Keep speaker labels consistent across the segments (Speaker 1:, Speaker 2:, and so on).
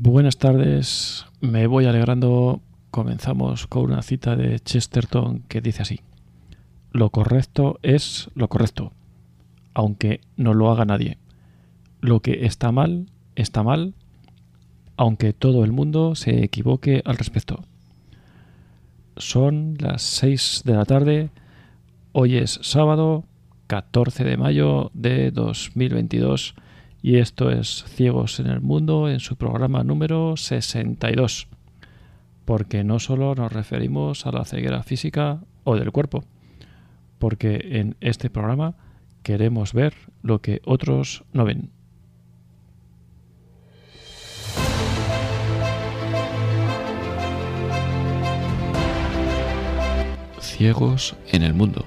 Speaker 1: Buenas tardes, me voy alegrando. Comenzamos con una cita de Chesterton que dice así. Lo correcto es lo correcto, aunque no lo haga nadie. Lo que está mal, está mal, aunque todo el mundo se equivoque al respecto. Son las 6 de la tarde, hoy es sábado 14 de mayo de 2022 y esto es Ciegos en el Mundo en su programa número 62. Porque no solo nos referimos a la ceguera física o del cuerpo, porque en este programa queremos ver lo que otros no ven. Ciegos en el Mundo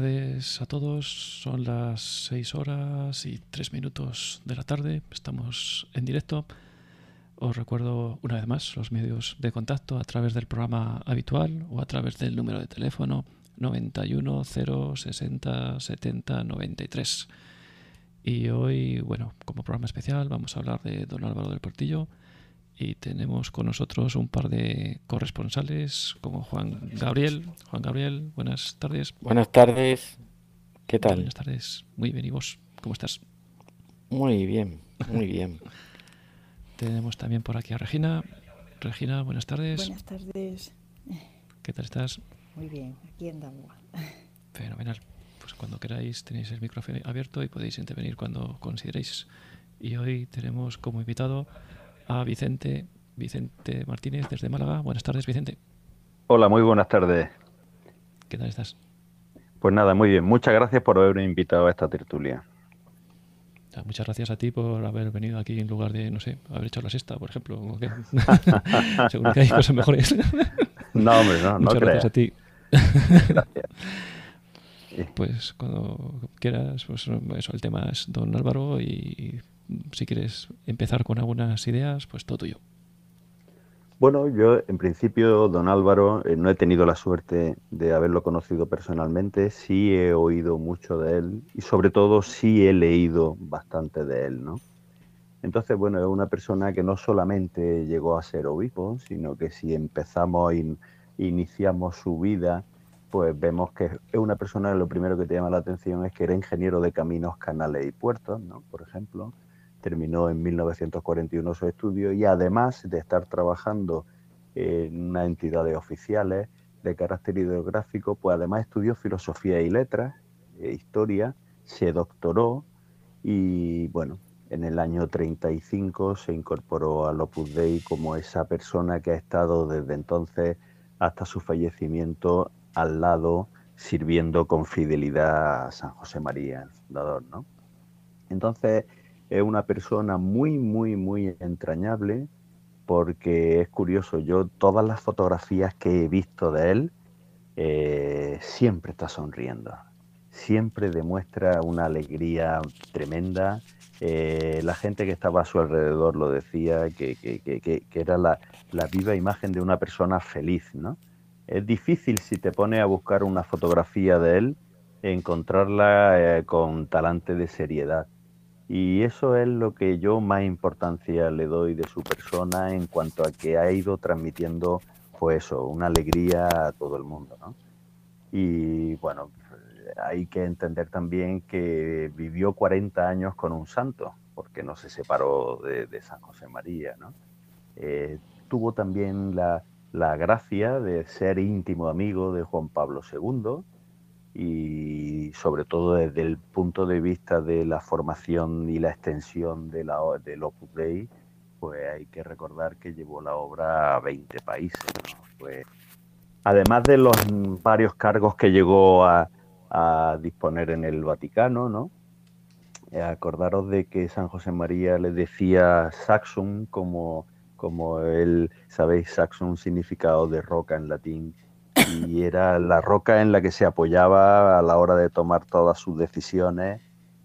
Speaker 1: Tardes a todos. Son las 6 horas y 3 minutos de la tarde. Estamos en directo. Os recuerdo una vez más los medios de contacto a través del programa habitual o a través del número de teléfono 91 060 70 93. Y hoy, bueno, como programa especial vamos a hablar de don Álvaro del Portillo y tenemos con nosotros un par de corresponsales como Juan Gabriel. Juan Gabriel, buenas tardes.
Speaker 2: Buenas tardes. ¿Qué tal?
Speaker 1: Buenas tardes. Muy bien. ¿Y vos? ¿Cómo estás?
Speaker 2: Muy bien, muy bien.
Speaker 1: tenemos también por aquí a Regina. Regina, buenas tardes.
Speaker 3: Buenas tardes.
Speaker 1: ¿Qué tal estás?
Speaker 3: Muy bien, aquí andamos.
Speaker 1: Fenomenal. Pues cuando queráis tenéis el micrófono abierto y podéis intervenir cuando consideréis. Y hoy tenemos como invitado a Vicente, Vicente Martínez desde Málaga. Buenas tardes, Vicente.
Speaker 4: Hola, muy buenas tardes.
Speaker 1: ¿Qué tal estás?
Speaker 4: Pues nada, muy bien. Muchas gracias por haberme invitado a esta tertulia.
Speaker 1: Muchas gracias a ti por haber venido aquí en lugar de, no sé, haber hecho la sexta, por ejemplo. Seguro que hay cosas mejores.
Speaker 4: no, hombre, no, no
Speaker 1: Muchas
Speaker 4: gracias
Speaker 1: a ti. gracias. Pues cuando quieras, pues eso, el tema es don Álvaro y si quieres empezar con algunas ideas, pues todo tuyo.
Speaker 4: Bueno, yo en principio, don Álvaro, eh, no he tenido la suerte de haberlo conocido personalmente, sí he oído mucho de él y sobre todo sí he leído bastante de él, ¿no? Entonces, bueno, es una persona que no solamente llegó a ser obispo, sino que si empezamos e iniciamos su vida, pues vemos que es una persona que lo primero que te llama la atención es que era ingeniero de caminos, canales y puertos, ¿no? Por ejemplo, terminó en 1941 su estudio y además de estar trabajando en una entidad de oficiales de carácter ideográfico, pues además estudió filosofía y letras, e historia, se doctoró y bueno, en el año 35 se incorporó al Opus Dei como esa persona que ha estado desde entonces hasta su fallecimiento al lado sirviendo con fidelidad a San José María, el fundador. Entonces, es una persona muy, muy, muy entrañable porque es curioso, yo todas las fotografías que he visto de él, eh, siempre está sonriendo, siempre demuestra una alegría tremenda. Eh, la gente que estaba a su alrededor lo decía, que, era la, viva imagen de una persona feliz, ¿no? Es difícil si te pones a buscar una fotografía de él, encontrarla eh, con talante de seriedad. Y eso es lo que yo más importancia le doy de su persona en cuanto a que ha ido transmitiendo, pues eso, una alegría a todo el mundo, ¿no? Y bueno, hay que entender también que vivió 40 años con un santo, porque no se separó de, San José María, ¿no? Eh, tuvo también la, la gracia de ser íntimo amigo de Juan Pablo II, y sobre todo desde el punto de vista de la formación y la extensión de la, del Opus Dei, pues hay que recordar que llevó la obra a 20 países. Además de los varios cargos que llegó a, disponer en el Vaticano, ¿no? Acordaros de que San José María le decía Saxum como, como él, sabéis, Saxum significado de roca en latín, y era la roca en la que se apoyaba a la hora de tomar todas sus decisiones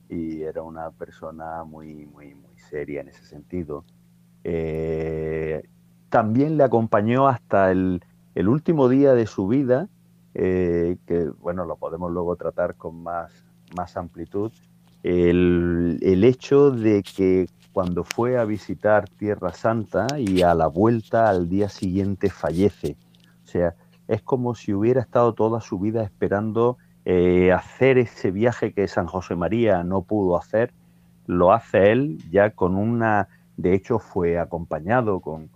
Speaker 4: y era una persona muy, muy, muy seria en ese sentido. Eh, también le acompañó hasta el, último día de su vida, eh, que bueno, lo podemos luego tratar con más, más amplitud, el, el, hecho de que cuando fue a visitar Tierra Santa y a la vuelta al día siguiente fallece. O sea, es como si hubiera estado toda su vida esperando eh, hacer ese viaje que San José María no pudo hacer, lo hace él ya con una, de hecho fue acompañado con,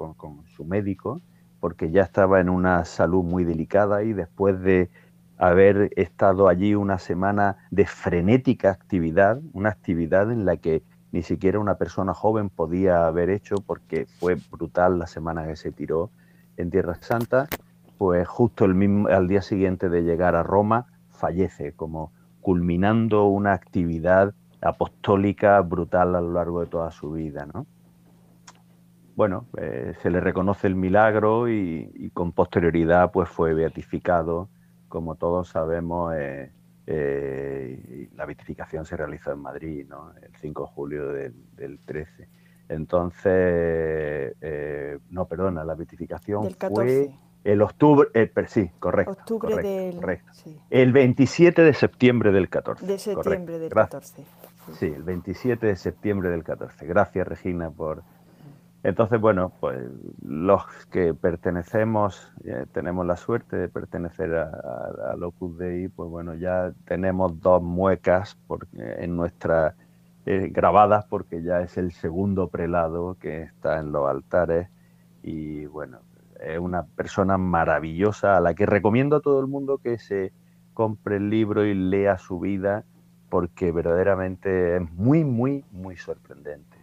Speaker 4: su médico, porque ya estaba en una salud muy delicada y después de haber estado allí una semana de frenética actividad, una actividad en la que ni siquiera una persona joven podía haber hecho porque fue brutal la semana que se tiró en Tierra Santa, pues justo el mismo, al día siguiente de llegar a Roma fallece, como culminando una actividad apostólica brutal a lo largo de toda su vida. ¿no? Bueno, eh, se le reconoce el milagro y, con posterioridad pues fue beatificado, como todos sabemos. Eh, eh, la beatificación se realizó en Madrid, ¿no? el 5 de julio del, 13. Entonces, no, perdona, la beatificación fue el octubre, eh, sí, correcto.
Speaker 3: Octubre del,
Speaker 4: correcto. El 27 de septiembre del 14.
Speaker 3: De septiembre del 14.
Speaker 4: Sí. el 27 de septiembre del 14. Gracias, Regina, por... Entonces, bueno, pues los que pertenecemos, eh, tenemos la suerte de pertenecer a, a, Opus Dei, pues bueno, ya tenemos dos muecas en nuestra eh, grabadas porque ya es el segundo prelado que está en los altares y bueno, es una persona maravillosa a la que recomiendo a todo el mundo que se compre el libro y lea su vida porque verdaderamente es muy, muy, muy sorprendente.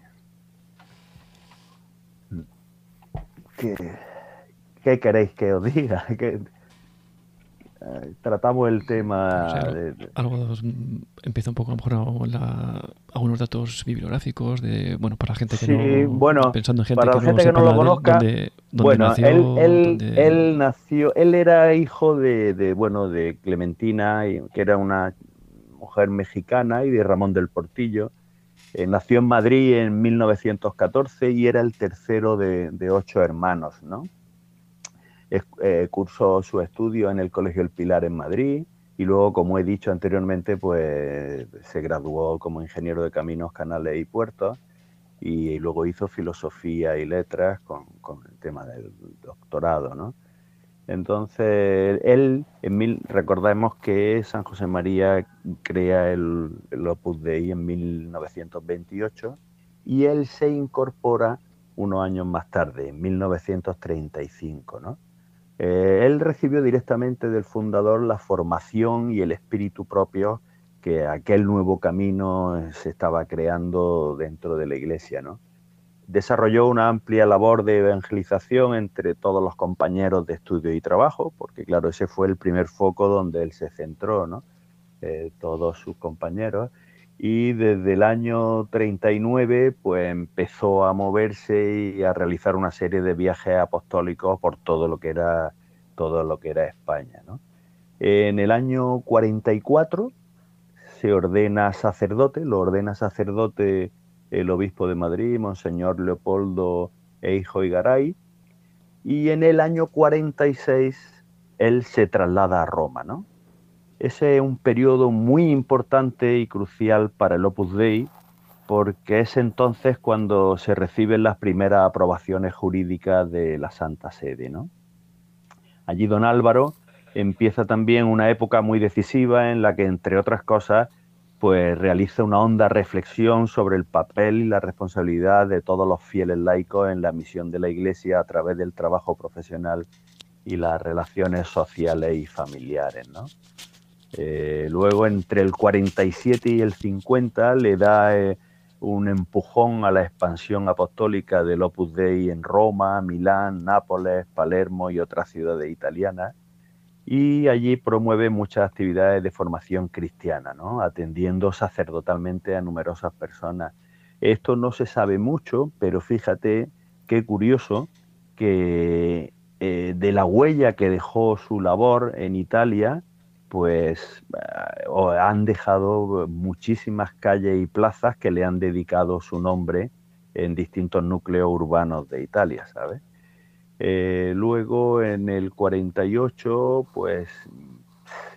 Speaker 4: ¿Qué, queréis que os diga? Eh, tratamos el tema.
Speaker 1: algo empieza un poco a lo mejor la, algunos datos bibliográficos de bueno para la gente que no
Speaker 4: bueno,
Speaker 1: pensando en gente
Speaker 4: para
Speaker 1: que
Speaker 4: la gente que no lo conozca. bueno, él, él, nació, él era hijo de, de, bueno de Clementina, que era una mujer mexicana y de Ramón del Portillo. Eh, nació en Madrid en 1914 y era el tercero de, de ocho hermanos, ¿no? Eh, cursó su estudio en el Colegio El Pilar en Madrid y luego, como he dicho anteriormente, pues se graduó como ingeniero de caminos, canales y puertos y luego hizo filosofía y letras con, el tema del doctorado, ¿no? Entonces, él, en mil, recordemos que San José María crea el, el Opus Dei en 1928 y él se incorpora unos años más tarde, en 1935, ¿no? Eh, él recibió directamente del fundador la formación y el espíritu propio que aquel nuevo camino se estaba creando dentro de la iglesia. Desarrolló una amplia labor de evangelización entre todos los compañeros de estudio y trabajo, porque claro, ese fue el primer foco donde él se centró. Eh, todos sus compañeros. Y desde el año 39 pues empezó a moverse y a realizar una serie de viajes apostólicos por todo lo que era todo lo que era España. En el año 44 se ordena sacerdote, lo ordena sacerdote el obispo de Madrid, Monseñor Leopoldo Eijo y Garay, y en el año 46 él se traslada a Roma, ¿no? Ese es un periodo muy importante y crucial para el Opus Dei, porque es entonces cuando se reciben las primeras aprobaciones jurídicas de la Santa Sede. ¿no? Allí don Álvaro empieza también una época muy decisiva en la que, entre otras cosas, pues realiza una honda reflexión sobre el papel y la responsabilidad de todos los fieles laicos en la misión de la Iglesia a través del trabajo profesional y las relaciones sociales y familiares. ¿no? Eh, luego, entre el 47 y el 50, le da eh, un empujón a la expansión apostólica del Opus Dei en Roma, Milán, Nápoles, Palermo y otras ciudades italianas. Y allí promueve muchas actividades de formación cristiana, ¿no? atendiendo sacerdotalmente a numerosas personas. Esto no se sabe mucho, pero fíjate qué curioso que eh, de la huella que dejó su labor en Italia, pues eh, han dejado muchísimas calles y plazas que le han dedicado su nombre en distintos núcleos urbanos de Italia, ¿sabes? Eh, luego, en el 48, pues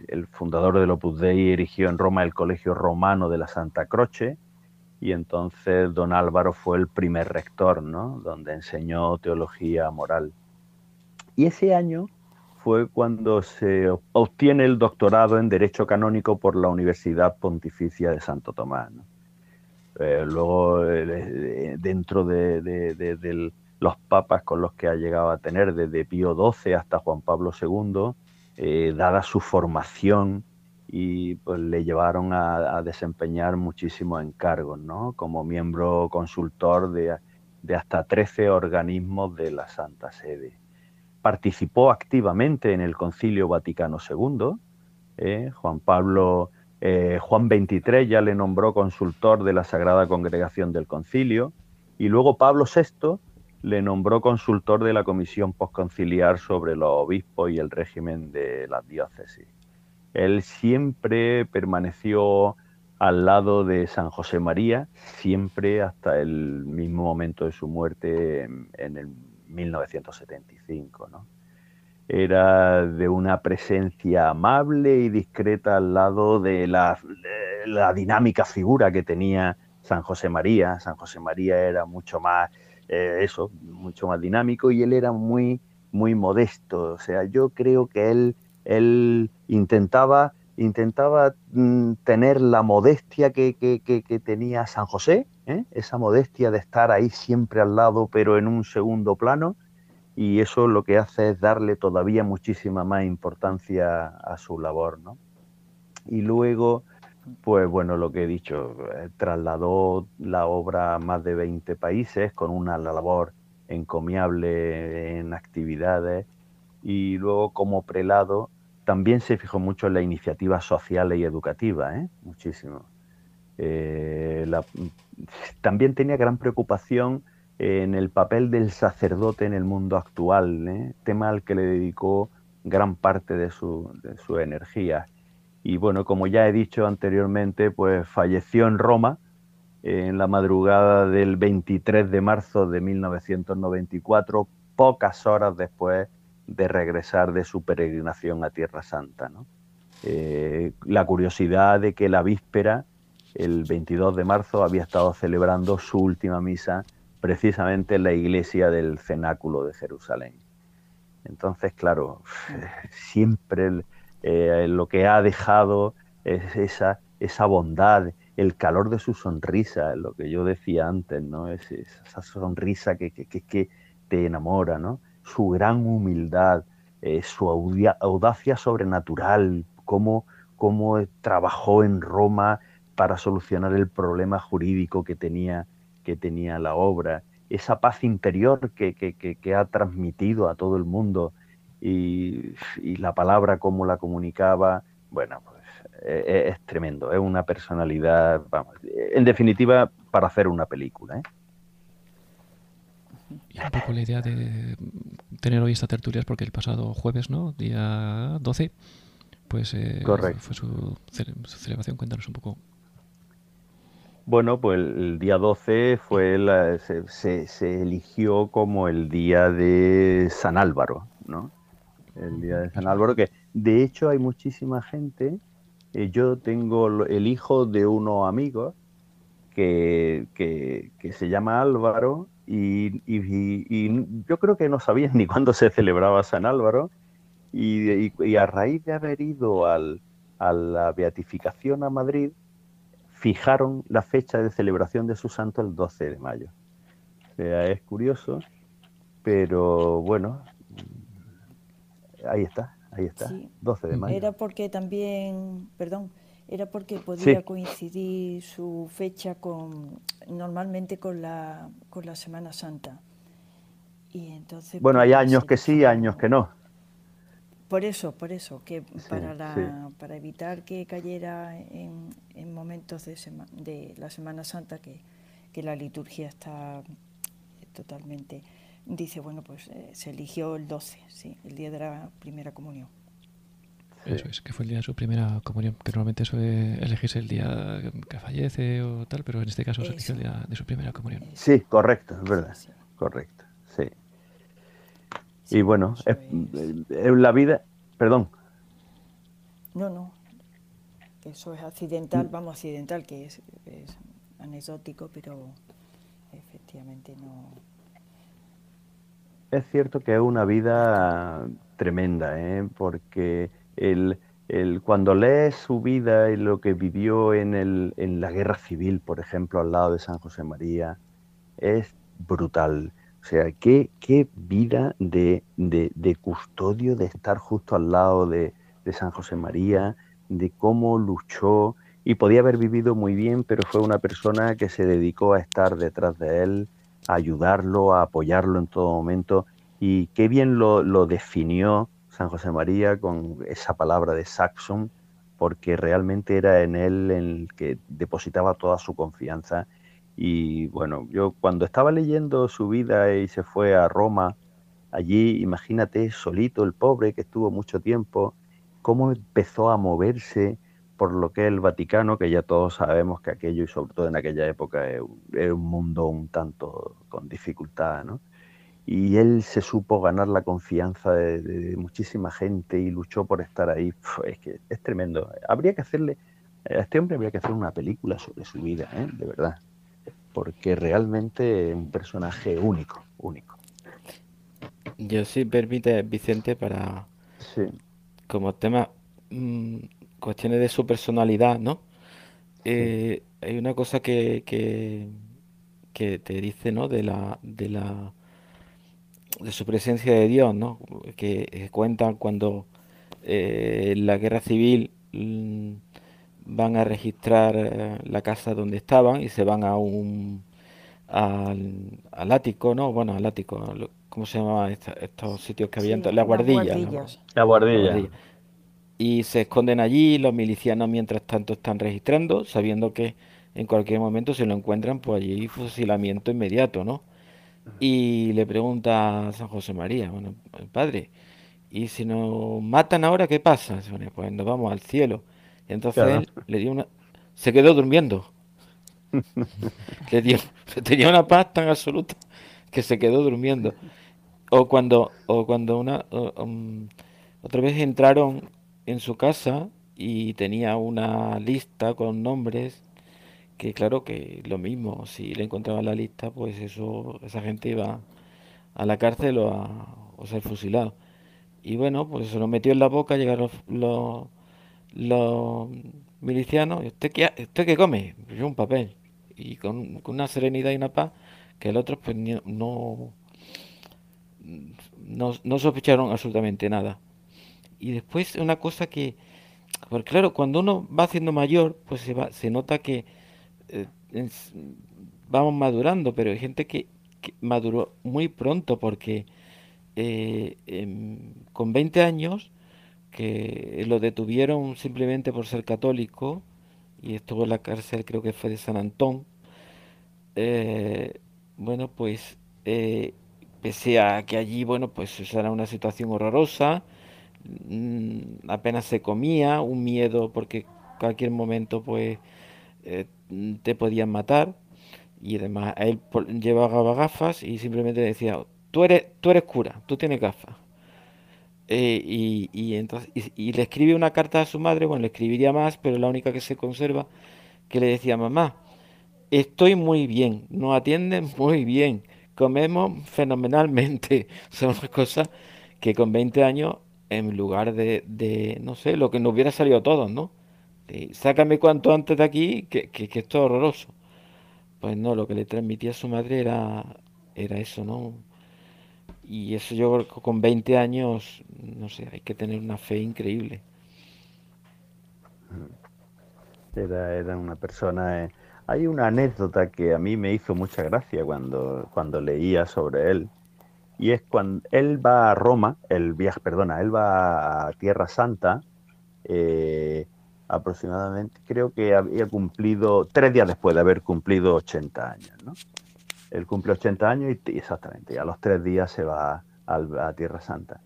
Speaker 4: el fundador del Opus Dei erigió en Roma el Colegio Romano de la Santa Croce y entonces don Álvaro fue el primer rector, ¿no? Donde enseñó teología moral. Y ese año fue cuando se obtiene el doctorado en Derecho Canónico por la Universidad Pontificia de Santo Tomás. Eh, luego, eh, dentro de, los papas con los que ha llegado a tener, desde Pío XII hasta Juan Pablo II, eh, dada su formación, y pues le llevaron a, desempeñar muchísimos encargos, ¿no? Como miembro consultor de, de hasta 13 organismos de la Santa Sede participó activamente en el Concilio Vaticano II. ¿eh? Juan Pablo, eh, Juan XXIII ya le nombró consultor de la Sagrada Congregación del Concilio y luego Pablo VI le nombró consultor de la Comisión Postconciliar sobre los obispos y el régimen de las diócesis. Él siempre permaneció al lado de San José María, siempre hasta el mismo momento de su muerte en, en el 1975. ¿no? Era de una presencia amable y discreta al lado de la, dinámica figura que tenía San José María. San José María era mucho más, eh, eso, mucho más dinámico y él era muy, muy modesto. O sea, yo creo que él, él intentaba, intentaba mm, tener la modestia que, que tenía San José, ¿eh? esa modestia de estar ahí siempre al lado, pero en un segundo plano, y eso lo que hace es darle todavía muchísima más importancia a su labor, ¿no? Y luego, pues bueno, lo que he dicho, eh, trasladó la obra a más de 20 países con una labor encomiable en actividades y luego como prelado también se fijó mucho en la iniciativa social y educativa, ¿eh? muchísimo. Eh, también tenía gran preocupación en el papel del sacerdote en el mundo actual, ¿eh? tema al que le dedicó gran parte de su, energía. Y bueno, como ya he dicho anteriormente, pues falleció en Roma en la madrugada del 23 de marzo de 1994, pocas horas después de regresar de su peregrinación a Tierra Santa. Eh, la curiosidad de que la víspera el 22 de marzo había estado celebrando su última misa precisamente en la iglesia del cenáculo de Jerusalén. Entonces, claro, siempre eh, lo que ha dejado es esa, esa bondad, el calor de su sonrisa, lo que yo decía antes, ¿no? Es, esa sonrisa que, que, te enamora, ¿no? Su gran humildad, eh, su audacia sobrenatural, cómo, cómo trabajó en Roma para solucionar el problema jurídico que tenía, que tenía la obra, esa paz interior que, ha transmitido a todo el mundo y, la palabra como la comunicaba, bueno, pues e, e, es, tremendo, es una personalidad, vamos, en definitiva, para hacer una película. ¿eh?
Speaker 1: Y un poco la idea de tener hoy esta tertulia es porque el pasado jueves, ¿no? Día 12, pues eh, fue su, su celebración. Cuéntanos un poco
Speaker 4: bueno, pues el día 12 fue se, eligió como el día de San Álvaro, ¿no? El día de San Álvaro, que de hecho hay muchísima gente. Eh, yo tengo el hijo de unos amigos que, se llama Álvaro y, yo creo que no sabían ni cuándo se celebraba San Álvaro y, a raíz de haber ido a la beatificación a Madrid, fijaron la fecha de celebración de su santo el 12 de mayo. O sea, es curioso, pero bueno, ahí está, ahí está, 12 de mayo.
Speaker 3: Era porque también, perdón, era porque podía coincidir su fecha con normalmente con la, con la Semana Santa. Y entonces,
Speaker 4: bueno, hay pues, años que sí, años que no.
Speaker 3: Por eso, por eso, que para, la, para evitar que cayera en, en momentos de, de, la Semana Santa, que, que, la liturgia está totalmente, dice, bueno, pues eh, se eligió el 12, sí, el día de la primera comunión.
Speaker 1: Eso es, que fue el día de su primera comunión, que normalmente suele elegirse el día que fallece o tal, pero en este caso se eligió el día de su primera comunión.
Speaker 4: Sí, correcto, es verdad, correcto, sí. y bueno, es, la vida, perdón.
Speaker 3: No, no, eso es accidental, mm. vamos, accidental, que es, anecdótico, pero efectivamente no.
Speaker 4: Es cierto que es una vida tremenda, ¿eh? porque el, el, cuando lees su vida y lo que vivió en, el, en la guerra civil, por ejemplo, al lado de San José María, es brutal. O sea, qué, qué vida de, de, custodio de estar justo al lado de, de, San José María, de cómo luchó y podía haber vivido muy bien, pero fue una persona que se dedicó a estar detrás de él, a ayudarlo, a apoyarlo en todo momento y qué bien lo, lo definió San José María con esa palabra de Saxon, porque realmente era en él en el que depositaba toda su confianza. Y bueno, yo cuando estaba leyendo su vida y se fue a Roma, allí, imagínate, solito, el pobre que estuvo mucho tiempo, cómo empezó a moverse por lo que es el Vaticano, que ya todos sabemos que aquello, y sobre todo en aquella época, es un mundo un tanto con dificultad, ¿no? Y él se supo ganar la confianza de, muchísima gente y luchó por estar ahí. es que es tremendo. Habría que hacerle, a este hombre habría que hacer una película sobre su vida, ¿eh? de verdad, porque realmente es un personaje único, único.
Speaker 2: Yo sí permite, Vicente, para como tema, mm, cuestiones de su personalidad, ¿no? Eh, hay una cosa que, que, que te dice, ¿no? De la, de la de su presencia de Dios, ¿no? Que, cuentan cuando eh, en la guerra civil mm, van a registrar eh, la casa donde estaban y se van a un al, ático, ¿no? Bueno, al ático, ¿cómo se llamaban estos sitios que habían? la guardilla.
Speaker 4: La guardilla.
Speaker 2: Y se esconden allí, los milicianos mientras tanto están registrando, sabiendo que en cualquier momento se lo encuentran, pues allí fusilamiento inmediato, ¿no? Y le pregunta a San José María, bueno, padre, ¿y si nos matan ahora qué pasa? Pues nos vamos al cielo. Y entonces él le dio una... Se quedó durmiendo. le dio... Tenía una paz tan absoluta que se quedó durmiendo. O cuando, o cuando una... Um, otra vez entraron en su casa y tenía una lista con nombres que claro que lo mismo, si le encontraban la lista, pues eso, esa gente iba a la cárcel o a ser fusilado. Y bueno, pues se lo metió en la boca, llegaron los, los, milicianos, ¿y usted qué, usted qué come? Pues yo un papel. Y con, una serenidad y una paz que los otros pues no, no, no sospecharon absolutamente nada. Y después una cosa que, porque claro, cuando uno va haciendo mayor, pues se, va, se nota que eh, vamos madurando, pero hay gente que, maduró muy pronto porque eh, em, con 20 años que lo detuvieron simplemente por ser católico y estuvo en la cárcel creo que fue de San Antón. Eh, bueno pues pese a que allí bueno pues era una situación horrorosa mm, apenas se comía un miedo porque cualquier momento pues te podían matar y además él llevaba gafas y simplemente decía, tú eres, tú eres cura, tú tienes gafas. Eh, y, entonces, y, le escribe una carta a su madre, bueno, le escribiría más, pero la única que se conserva, que le decía, mamá, estoy muy bien, nos atienden muy bien, comemos fenomenalmente. Son cosas que con 20 años, en lugar de, de no sé, lo que nos hubiera salido a todos, ¿no? Este, sácame cuanto antes de aquí, que, que, esto es horroroso. Pues no, lo que le transmitía a su madre era, era eso, ¿no? Y eso yo con 20 años, no sé, hay que tener una fe increíble.
Speaker 4: Era, era una persona... Eh, hay una anécdota que a mí me hizo mucha gracia cuando, cuando leía sobre él, y es cuando él va a Roma, el viaje, perdona, él va a Tierra Santa, eh, aproximadamente, creo que había cumplido, tres días después de haber cumplido 80 años, ¿no? Él cumple 80 años y, exactamente, y a los tres días se va a, Tierra Santa.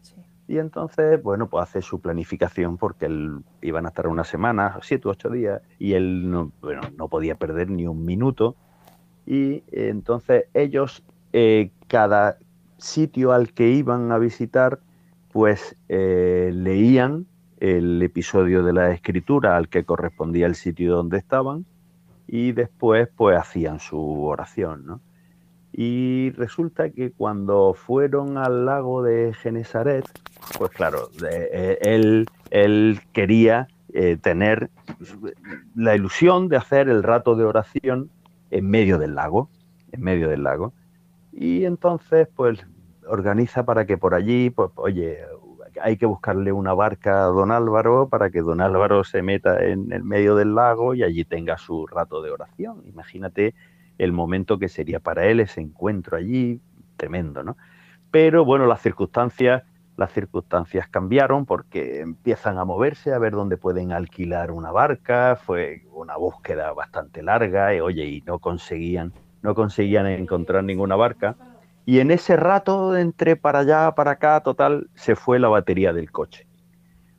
Speaker 4: Y entonces, bueno, pues hace su planificación porque él iban a estar una semana, siete u ocho días, y él no, bueno, no podía perder ni un minuto. Y entonces ellos, eh, cada sitio al que iban a visitar, pues eh, leían el episodio de la escritura al que correspondía el sitio donde estaban y después pues hacían su oración, ¿no? Y resulta que cuando fueron al lago de Genesaret, pues claro, eh, él, él, quería eh, tener la ilusión de hacer el rato de oración en medio del lago, en medio del lago. Y entonces, pues organiza para que por allí, pues, oye, hay que buscarle una barca a don Álvaro para que don Álvaro se meta en el medio del lago y allí tenga su rato de oración. Imagínate el momento que sería para él ese encuentro allí, tremendo, ¿no? Pero bueno, las circunstancias, las circunstancias cambiaron porque empiezan a moverse, a ver dónde pueden alquilar una barca, fue una búsqueda bastante larga, y oye, y no conseguían, no conseguían encontrar ninguna barca. Y en ese rato, entre para allá, para acá, total, se fue la batería del coche.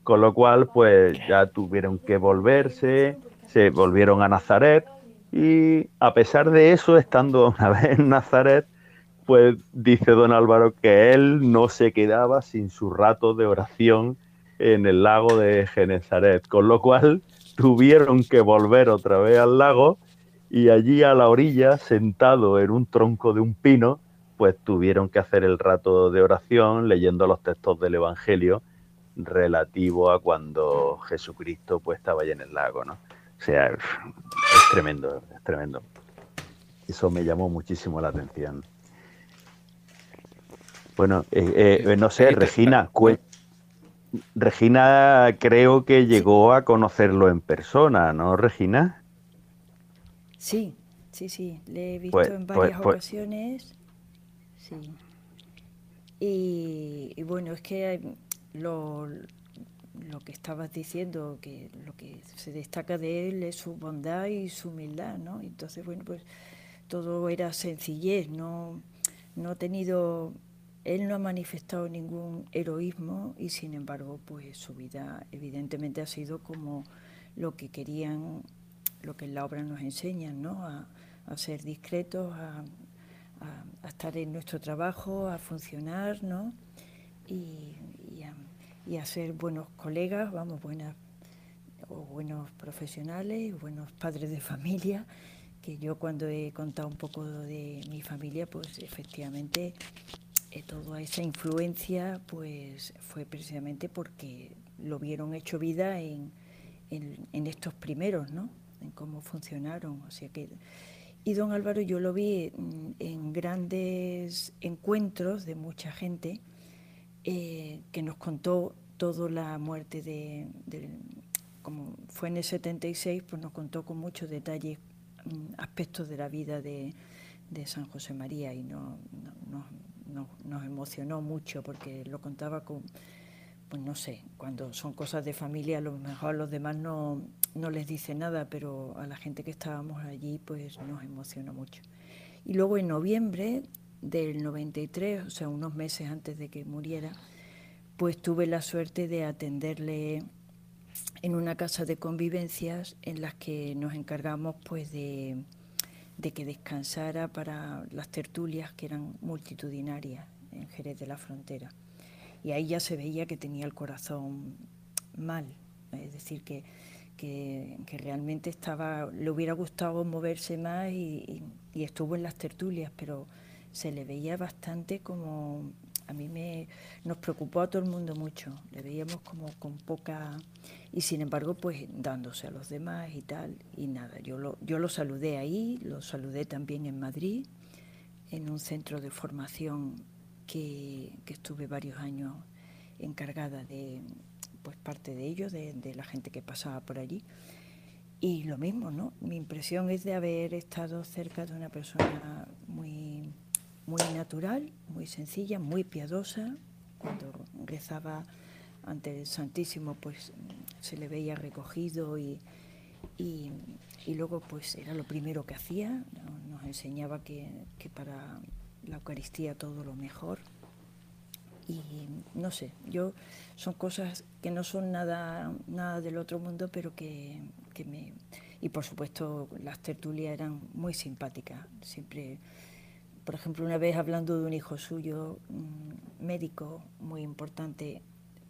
Speaker 4: Con lo cual, pues ya tuvieron que volverse, se volvieron a Nazaret y a pesar de eso, estando una vez en Nazaret, pues dice don Álvaro que él no se quedaba sin su rato de oración en el lago de Genesaret, con lo cual tuvieron que volver otra vez al lago y allí a la orilla, sentado en un tronco de un pino, pues tuvieron que hacer el rato de oración leyendo los textos del Evangelio relativo a cuando Jesucristo pues estaba allí en el lago, ¿no? O sea, es tremendo, es tremendo. Eso me llamó muchísimo la atención. Bueno, eh, eh, no sé, Regina, Regina creo que llegó a conocerlo en persona, ¿no, Regina?
Speaker 3: Sí, sí, sí, le he visto pues, en pues, varias pues ocasiones. Sí. Y, bueno, es que lo, lo que estabas diciendo, que lo que se destaca de él es su bondad y su humildad, ¿no? Entonces, bueno, pues todo era sencillez, no, no ha tenido, él no ha manifestado ningún heroísmo y sin embargo, pues su vida evidentemente ha sido como lo que querían, lo que en la obra nos enseñan, ¿no? A, ser discretos, a, a, estar en nuestro trabajo, a funcionar, ¿no? Y, y a ser buenos colegas, vamos, buenas o buenos profesionales, buenos padres de familia, que yo cuando he contado un poco de mi familia, pues efectivamente eh, toda esa influencia pues fue precisamente porque lo vieron hecho vida en, en, estos primeros, ¿no? En cómo funcionaron. O sea que, y don Álvaro yo lo vi en, grandes encuentros de mucha gente eh, que nos contó toda la muerte de, como fue en el 76, pues nos contó con muchos detalles mm, aspectos de la vida de, San José María y no, nos emocionó mucho porque lo contaba con, pues no sé, cuando son cosas de familia a lo mejor los demás no, no les dice nada, pero a la gente que estábamos allí pues nos emocionó mucho. Y luego en noviembre del 93, o sea, unos meses antes de que muriera, pues tuve la suerte de atenderle en una casa de convivencias en las que nos encargamos pues de, que descansara para las tertulias que eran multitudinarias en Jerez de la Frontera. Y ahí ya se veía que tenía el corazón mal, es decir, que, que, realmente estaba, le hubiera gustado moverse más y estuvo en las tertulias, pero se le veía bastante como a mí me nos preocupó a todo el mundo mucho, le veíamos como con poca y sin embargo pues dándose a los demás y tal y nada, yo lo, yo lo saludé ahí, lo saludé también en Madrid, en un centro de formación que, estuve varios años encargada de pues parte de ello, de, la gente que pasaba por allí. y lo mismo, ¿no? Mi impresión es de haber estado cerca de una persona muy, muy natural, muy sencilla, muy piadosa. Cuando rezaba ante el Santísimo, pues se le veía recogido y, y, luego pues era lo primero que hacía, nos enseñaba que, que para la Eucaristía todo lo mejor y no sé, yo son cosas que no son nada, nada del otro mundo, pero que, que me... Y por supuesto las tertulias eran muy simpáticas, siempre... Por ejemplo, una vez hablando de un hijo suyo, un médico muy importante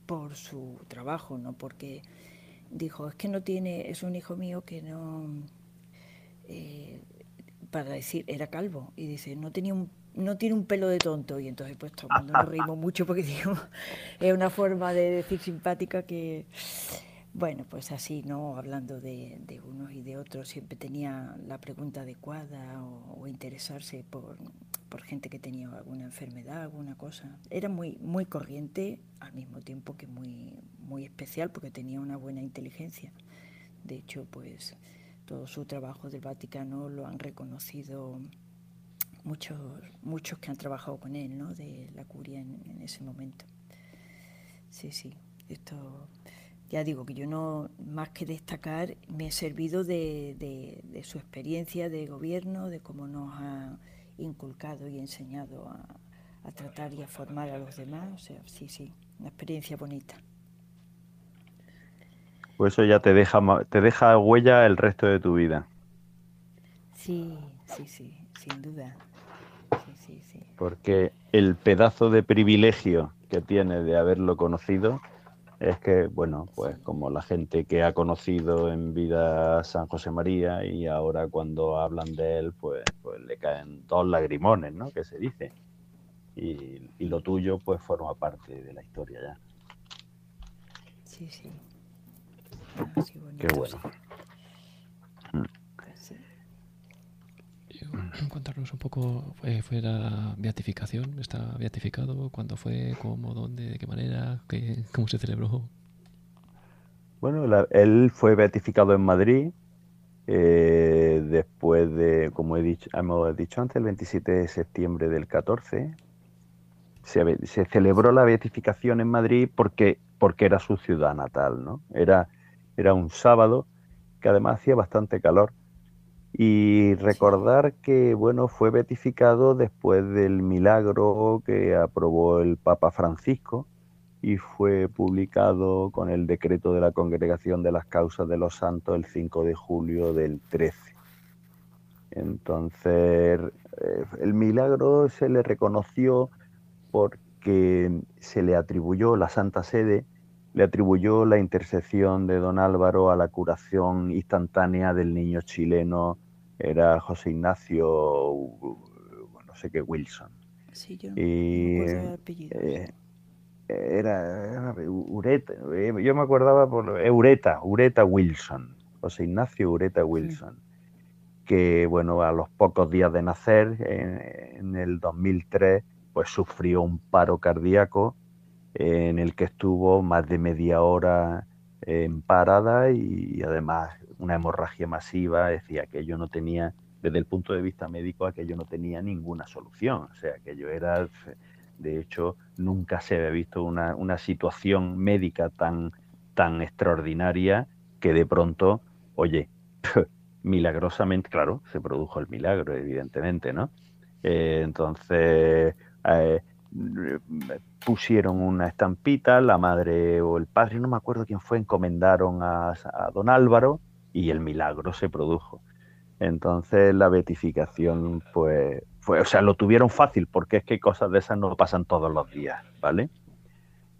Speaker 3: por su trabajo, no porque dijo, es que no tiene, es un hijo mío que no, eh, para decir, era calvo, y dice, no tenía un no tiene un pelo de tonto y entonces pues todo el mundo nos reímos mucho porque digo, es una forma de decir simpática que, bueno, pues así, ¿no? Hablando de, unos y de otros, siempre tenía la pregunta adecuada o, interesarse por, por, gente que tenía alguna enfermedad, alguna cosa. Era muy, muy corriente, al mismo tiempo que muy, muy especial porque tenía una buena inteligencia. De hecho, pues todo su trabajo del Vaticano lo han reconocido muchos, muchos que han trabajado con él, ¿no? De la curia en, ese momento. Sí, sí, esto, ya digo que yo no, más que destacar, me he servido de, su experiencia de gobierno, de cómo nos ha inculcado y enseñado a, tratar y a formar a los demás. O sea, sí, sí, una experiencia bonita.
Speaker 4: Pues eso ya te deja, te deja huella el resto de tu vida.
Speaker 3: Sí, sí, sí, sin duda
Speaker 4: porque el pedazo de privilegio que tiene de haberlo conocido es que, bueno, pues como la gente que ha conocido en vida a San José María y ahora cuando hablan de él, pues, pues le caen dos lagrimones, ¿no? Que se dice. Y, lo tuyo, pues forma parte de la historia ya.
Speaker 3: Sí, sí.
Speaker 4: Qué bueno.
Speaker 1: contarnos un poco, eh, ¿fue la beatificación? ¿Está beatificado? ¿Cuándo fue? ¿Cómo? ¿Dónde? ¿De qué manera? Qué, ¿Cómo se celebró?
Speaker 4: Bueno, él fue beatificado en Madrid eh, después de, como he dicho, hemos dicho antes, el 27 de septiembre del 14. Se, se, celebró la beatificación en Madrid porque, porque era su ciudad natal, ¿no? Era, era un sábado que además hacía bastante calor y recordar que bueno fue beatificado después del milagro que aprobó el Papa Francisco y fue publicado con el decreto de la Congregación de las Causas de los Santos el 5 de julio del 13. Entonces, eh, el milagro se le reconoció porque se le atribuyó la Santa Sede, le atribuyó la intercesión de don Álvaro a la curación instantánea del niño chileno era José Ignacio, no sé qué, Wilson.
Speaker 3: Sí, yo y, eh,
Speaker 4: era, Ureta, eh, yo me acordaba por Eureta, Ureta Wilson, José Ignacio Ureta Wilson, que bueno, a los pocos días de nacer, en, el 2003, pues sufrió un paro cardíaco en el que estuvo más de media hora en parada y además una hemorragia masiva, decía, aquello no tenía, desde el punto de vista médico, aquello no tenía ninguna solución. O sea, aquello era, de hecho, nunca se había visto una, una situación médica tan, tan extraordinaria que de pronto, oye, milagrosamente, claro, se produjo el milagro, evidentemente, ¿no? Eh, entonces, eh, pusieron una estampita, la madre o el padre, no me acuerdo quién fue, encomendaron a, don Álvaro y el milagro se produjo. Entonces la beatificación, pues, fue, o sea, lo tuvieron fácil porque es que cosas de esas no pasan todos los días, ¿vale?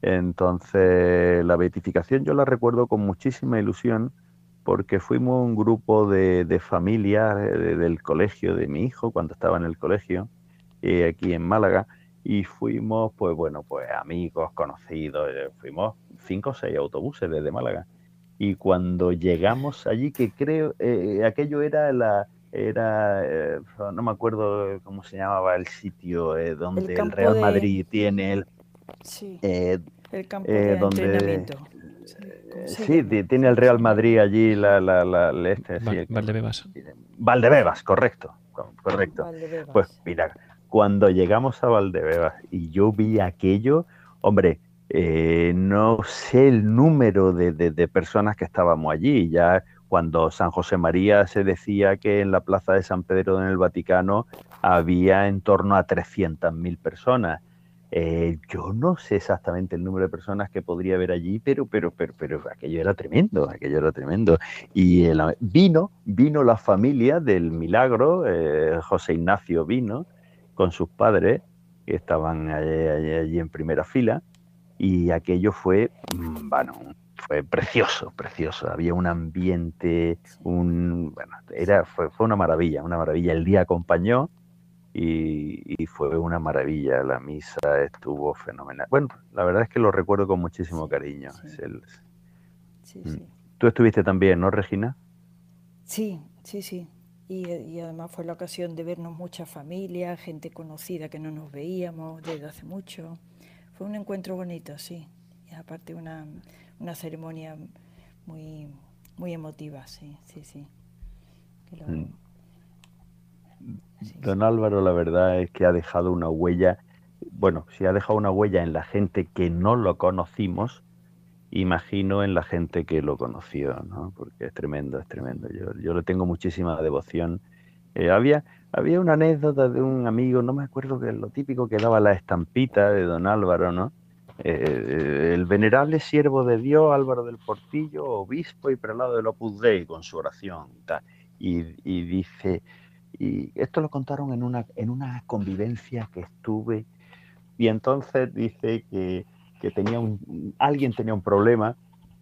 Speaker 4: Entonces la beatificación yo la recuerdo con muchísima ilusión porque fuimos un grupo de, de familias eh, del colegio de mi hijo cuando estaba en el colegio, eh, aquí en Málaga, y fuimos, pues bueno, pues amigos, conocidos, eh, fuimos cinco o seis autobuses desde Málaga y cuando llegamos allí, que creo, eh, aquello era la, era, eh, no me acuerdo cómo se llamaba el sitio eh, donde el, Real Madrid tiene el...
Speaker 3: Sí. El campo de donde, entrenamiento.
Speaker 4: Sí, tiene el Real Madrid allí, la, la, la, este,
Speaker 1: Valdebebas.
Speaker 4: Valdebebas, correcto, correcto. Pues mira, cuando llegamos a Valdebebas y yo vi aquello, hombre, eh, no sé el número de, personas que estábamos allí. Ya cuando San José María se decía que en la plaza de San Pedro en el Vaticano había en torno a 300.000 personas. Eh, yo no sé exactamente el número de personas que podría haber allí, pero, pero, pero, pero aquello era tremendo, aquello era tremendo. Y vino, vino la familia del milagro, eh, José Ignacio vino con sus padres, que estaban allí, en primera fila, y aquello fue, mm, bueno, fue precioso, precioso. Había un ambiente, un, bueno, era, fue, fue una maravilla, una maravilla. El día acompañó, y, fue una maravilla. La misa estuvo fenomenal. Bueno, la verdad es que lo recuerdo con muchísimo cariño. Mm. Tú estuviste también, ¿no, Regina?
Speaker 3: Sí, sí, sí. Y, además fue la ocasión de vernos mucha familia, gente conocida que no nos veíamos desde hace mucho. Fue un encuentro bonito, sí. Y aparte una, una ceremonia muy, muy emotiva, sí, sí, sí.
Speaker 4: Mm. Don Álvaro, la verdad es que ha dejado una huella, bueno, si ha dejado una huella en la gente que no lo conocimos, imagino en la gente que lo conoció, ¿no? Porque es tremendo, es tremendo. Yo, yo le tengo muchísima devoción. Eh, había, había una anécdota de un amigo, no me acuerdo que lo típico que daba la estampita de don Álvaro, ¿no? Eh, el venerable siervo de Dios, Álvaro del Portillo, obispo y prelado del Opus Dei, con su oración. Y, y dice, y esto lo contaron en una, en una convivencia que estuve. Y entonces dice que, tenía un, alguien tenía un problema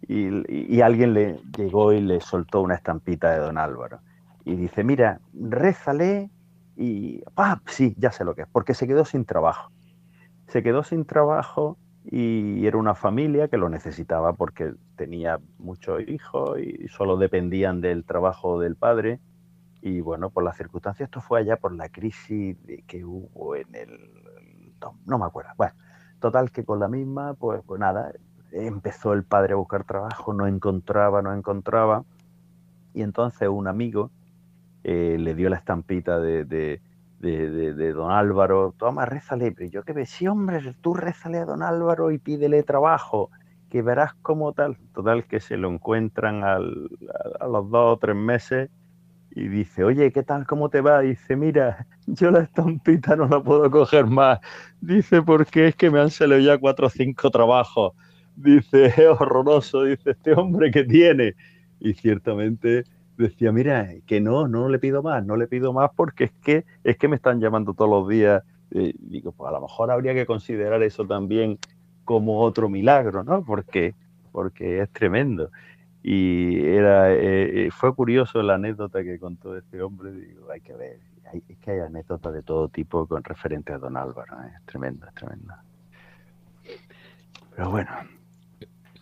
Speaker 4: y, alguien le llegó y le soltó una estampita de don Álvaro. Y dice, mira, rézale y, ah, sí, ya sé lo que es, porque se quedó sin trabajo. Se quedó sin trabajo y era una familia que lo necesitaba porque tenía muchos hijos y solo dependían del trabajo del padre y bueno, por las circunstancias, esto fue allá por la crisis que hubo en el... No, me acuerdo. Bueno, total que con la misma, pues, pues nada, empezó el padre a buscar trabajo, no encontraba, no encontraba. Y entonces un amigo eh, le dio la estampita de, de, de, don Álvaro, toma, rézale. Pero yo que ve, sí, hombre, tú rézale a don Álvaro y pídele trabajo, que verás como tal. Total que se lo encuentran al, a los dos o tres meses y dice, oye, ¿qué tal? ¿Cómo te va? dice, mira, yo la estampita no la puedo coger más. Dice, porque es que me han salido ya cuatro o cinco trabajos. Dice, es horroroso. Dice, este hombre que tiene. Y ciertamente decía, mira, que no, no le pido más, no le pido más porque es que, es que me están llamando todos los días. Digo, pues a lo mejor habría que considerar eso también como otro milagro, ¿no? Porque, porque es tremendo. Y era, eh, eh, fue curioso la anécdota que contó este hombre. Digo, hay que ver, es que hay anécdotas de todo tipo con referente a don Álvaro. ¿eh? Es tremenda, es tremenda. Pero bueno.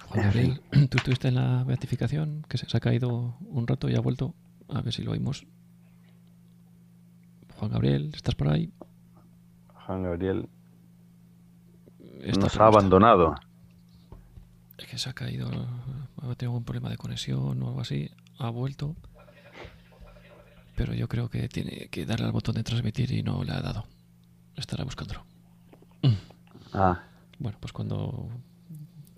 Speaker 1: Juan Gabriel, tú estuviste en la beatificación, que se ha caído un rato y ha vuelto. A ver si lo oímos. Juan Gabriel, ¿estás por ahí?
Speaker 4: Juan Gabriel nos ha abandonado.
Speaker 1: Es que se ha caído tengo un problema de conexión o algo así, ha vuelto. Pero yo creo que tiene que darle al botón de transmitir y no le ha dado. Estará buscándolo.
Speaker 4: Ah.
Speaker 1: Bueno, pues cuando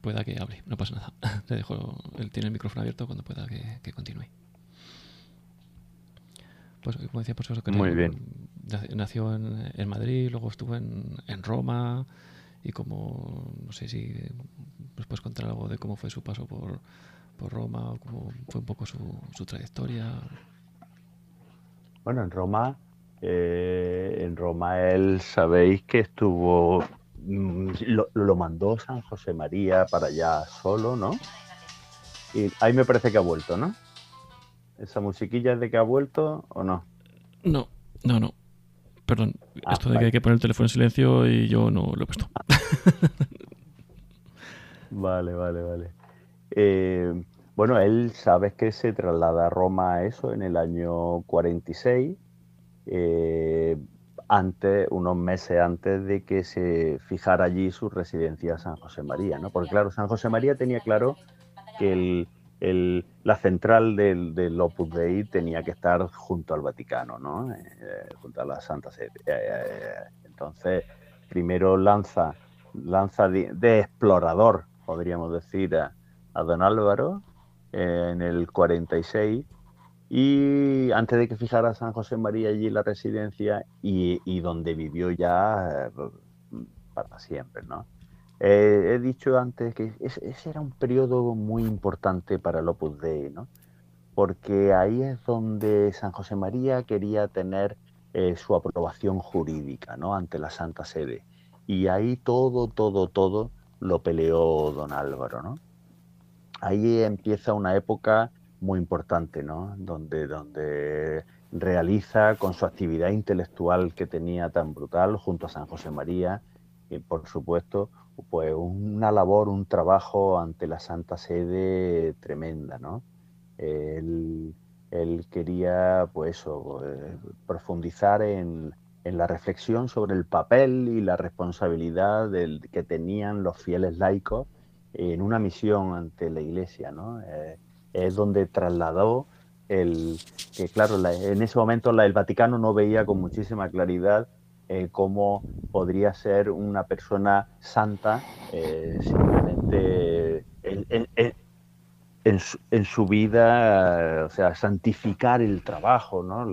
Speaker 1: pueda que hable, no pasa nada. Le dejo, él tiene el micrófono abierto cuando pueda que, continúe. Pues como decía, pues eso que
Speaker 4: Muy bien.
Speaker 1: nació en, en, Madrid, luego estuvo en, en Roma y como, no sé si nos puedes contar algo de cómo fue su paso por, por Roma o cómo fue un poco su, su trayectoria.
Speaker 4: Bueno, en Roma, eh, en Roma él sabéis que estuvo, mm, lo, lo, mandó San José María para allá solo, ¿no? Y ahí me parece que ha vuelto, ¿no? ¿Esa musiquilla es de que ha vuelto o no?
Speaker 1: No, no, no. Perdón, ah, esto de que hay que poner el teléfono en silencio y yo no lo he puesto.
Speaker 4: vale, vale, vale. Eh, bueno, él sabes que se traslada a Roma a eso en el año 46. Eh, antes, unos meses antes de que se fijara allí su residencia San José María, ¿no? Porque claro, San José María tenía claro que el, la central del, del, Opus Dei tenía que estar junto al Vaticano, ¿no? Eh, junto a la Santa Sede. entonces, primero lanza, lanza de, explorador, podríamos decir, a, don Álvaro eh, en el 46 y antes de que fijara San José María allí la residencia y, donde vivió ya eh, para siempre, ¿no? Eh, he dicho antes que ese, era un periodo muy importante para el Opus Dei, ¿no? Porque ahí es donde San José María quería tener eh, su aprobación jurídica, ¿no? Ante la Santa Sede. Y ahí todo, todo, todo lo peleó don Álvaro, ¿no? Ahí empieza una época muy importante, ¿no? Donde, donde realiza con su actividad intelectual que tenía tan brutal junto a San José María, y por supuesto, pues una labor, un trabajo ante la Santa Sede tremenda, ¿no? Él, quería, pues eh, profundizar en, la reflexión sobre el papel y la responsabilidad del, que tenían los fieles laicos en una misión ante la Iglesia, ¿no? Eh, es donde trasladó el que, claro, en ese momento el Vaticano no veía con muchísima claridad eh, cómo podría ser una persona santa eh, simplemente en, su, vida, o sea, santificar el trabajo, ¿no?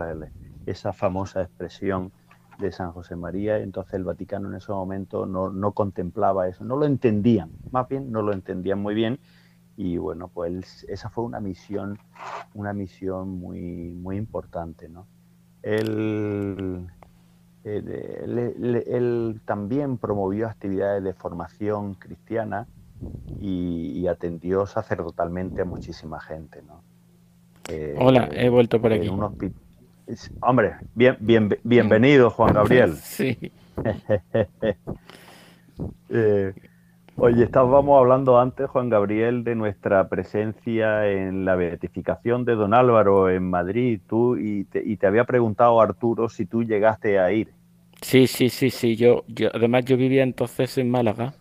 Speaker 4: esa famosa expresión de San José María, entonces el Vaticano en ese momento no, no contemplaba eso, no lo entendían, más bien no lo entendían muy bien y bueno, pues esa fue una misión, una misión muy, muy importante, ¿no? Él, él, también promovió actividades de formación cristiana y, atendió sacerdotalmente a muchísima gente, ¿no?
Speaker 2: Eh, Hola, he vuelto por aquí.
Speaker 4: Hombre, bien, bien, bienvenido, Juan Gabriel.
Speaker 2: sí.
Speaker 4: eh, Oye, estábamos hablando antes, Juan Gabriel, de nuestra presencia en la beatificación de Don Álvaro en Madrid. Tú y te, había preguntado Arturo si tú llegaste a ir.
Speaker 2: Sí, sí, sí, sí. Yo, yo, además yo vivía entonces en Málaga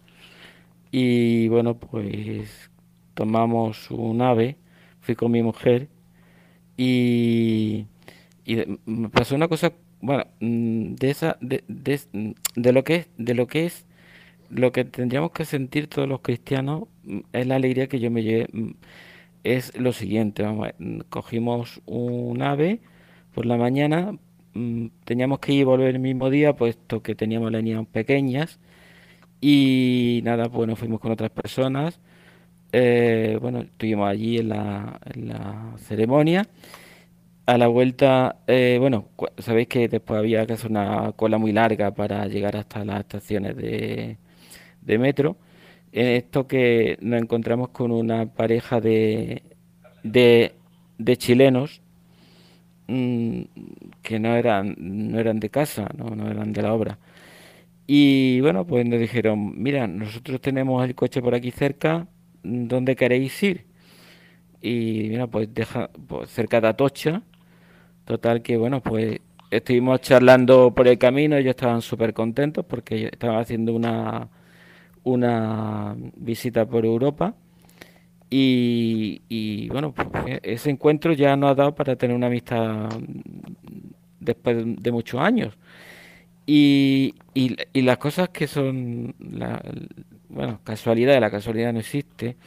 Speaker 2: y bueno, pues tomamos un ave, fui con mi mujer y, me pasó una cosa, bueno, mm, de esa, de, de, de lo que es, de lo que es lo que tendríamos que sentir todos los cristianos mm, es la alegría que yo me llevé. Mm, es lo siguiente, mm, cogimos un ave por la mañana, teníamos que ir y volver el mismo día, puesto que teníamos las niñas pequeñas, y nada, bueno, fuimos con otras personas, eh, bueno, estuvimos allí en la, la ceremonia. A la vuelta, eh, bueno, sabéis que después había que hacer una cola muy larga para llegar hasta las estaciones de, de metro, en esto que nos encontramos con una pareja de, de, chilenos mm, que no eran, no eran de casa, no, no eran de la obra. Y bueno, pues nos dijeron, mira, nosotros tenemos el coche por aquí cerca, ¿dónde queréis ir? Y mira, pues, deja, pues cerca de Atocha, total que bueno, pues estuvimos charlando por el camino, ellos estaban súper contentos porque estaban haciendo una una visita por Europa y, bueno, pues ese encuentro ya nos ha dado para tener una amistad después de muchos años. Y, y, las cosas que son, la, bueno, casualidad, la casualidad no existe,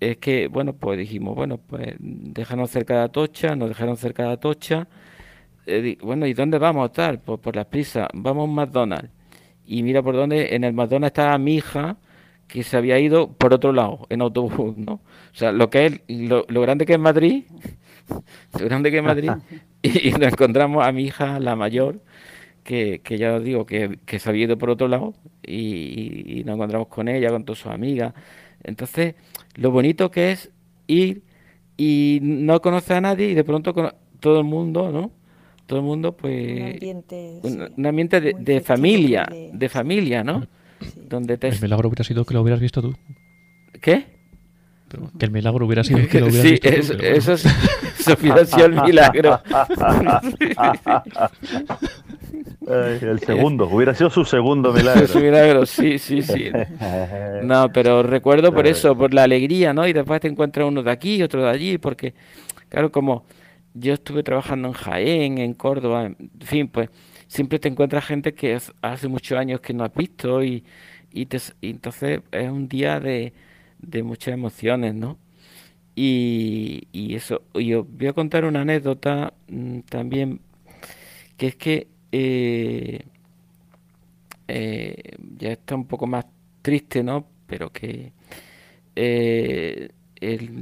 Speaker 2: es que, bueno, pues dijimos, bueno, pues déjanos cerca de Atocha, nos dejaron cerca de Atocha, eh, bueno, ¿y dónde vamos a estar? Pues por las prisas, vamos a McDonald's y mira por dónde, en el Madonna estaba mi hija, que se había ido por otro lado, en autobús, ¿no? O sea, lo que es, lo, grande que es Madrid, lo grande que es Madrid, y, nos encontramos a mi hija, la mayor, que, que ya os digo, que, que, se había ido por otro lado, y, nos encontramos con ella, con todas sus amigas. Entonces, lo bonito que es ir y no conocer a nadie y de pronto con todo el mundo, ¿no? Todo el mundo, pues. Un ambiente, de, familia, de... familia, ¿no?
Speaker 1: Donde El milagro hubiera sido que lo hubieras visto tú.
Speaker 2: ¿Qué?
Speaker 1: que el milagro hubiera sido que lo hubieras visto
Speaker 2: tú. Sí, eso, eso hubiera sido el milagro.
Speaker 4: el segundo, hubiera sido su segundo milagro.
Speaker 2: su milagro, sí, sí, sí. No, pero recuerdo por eso, por la alegría, ¿no? Y después te encuentras uno de aquí, otro de allí, porque, claro, como yo estuve trabajando en Jaén, en Córdoba, en fin, pues siempre te encuentras gente que hace muchos años que no has visto y, y, entonces es un día de, de muchas emociones, ¿no? Y, y, eso, yo voy a contar una anécdota mm, también, que es que eh, eh, ya está un poco más triste, ¿no? Pero que eh,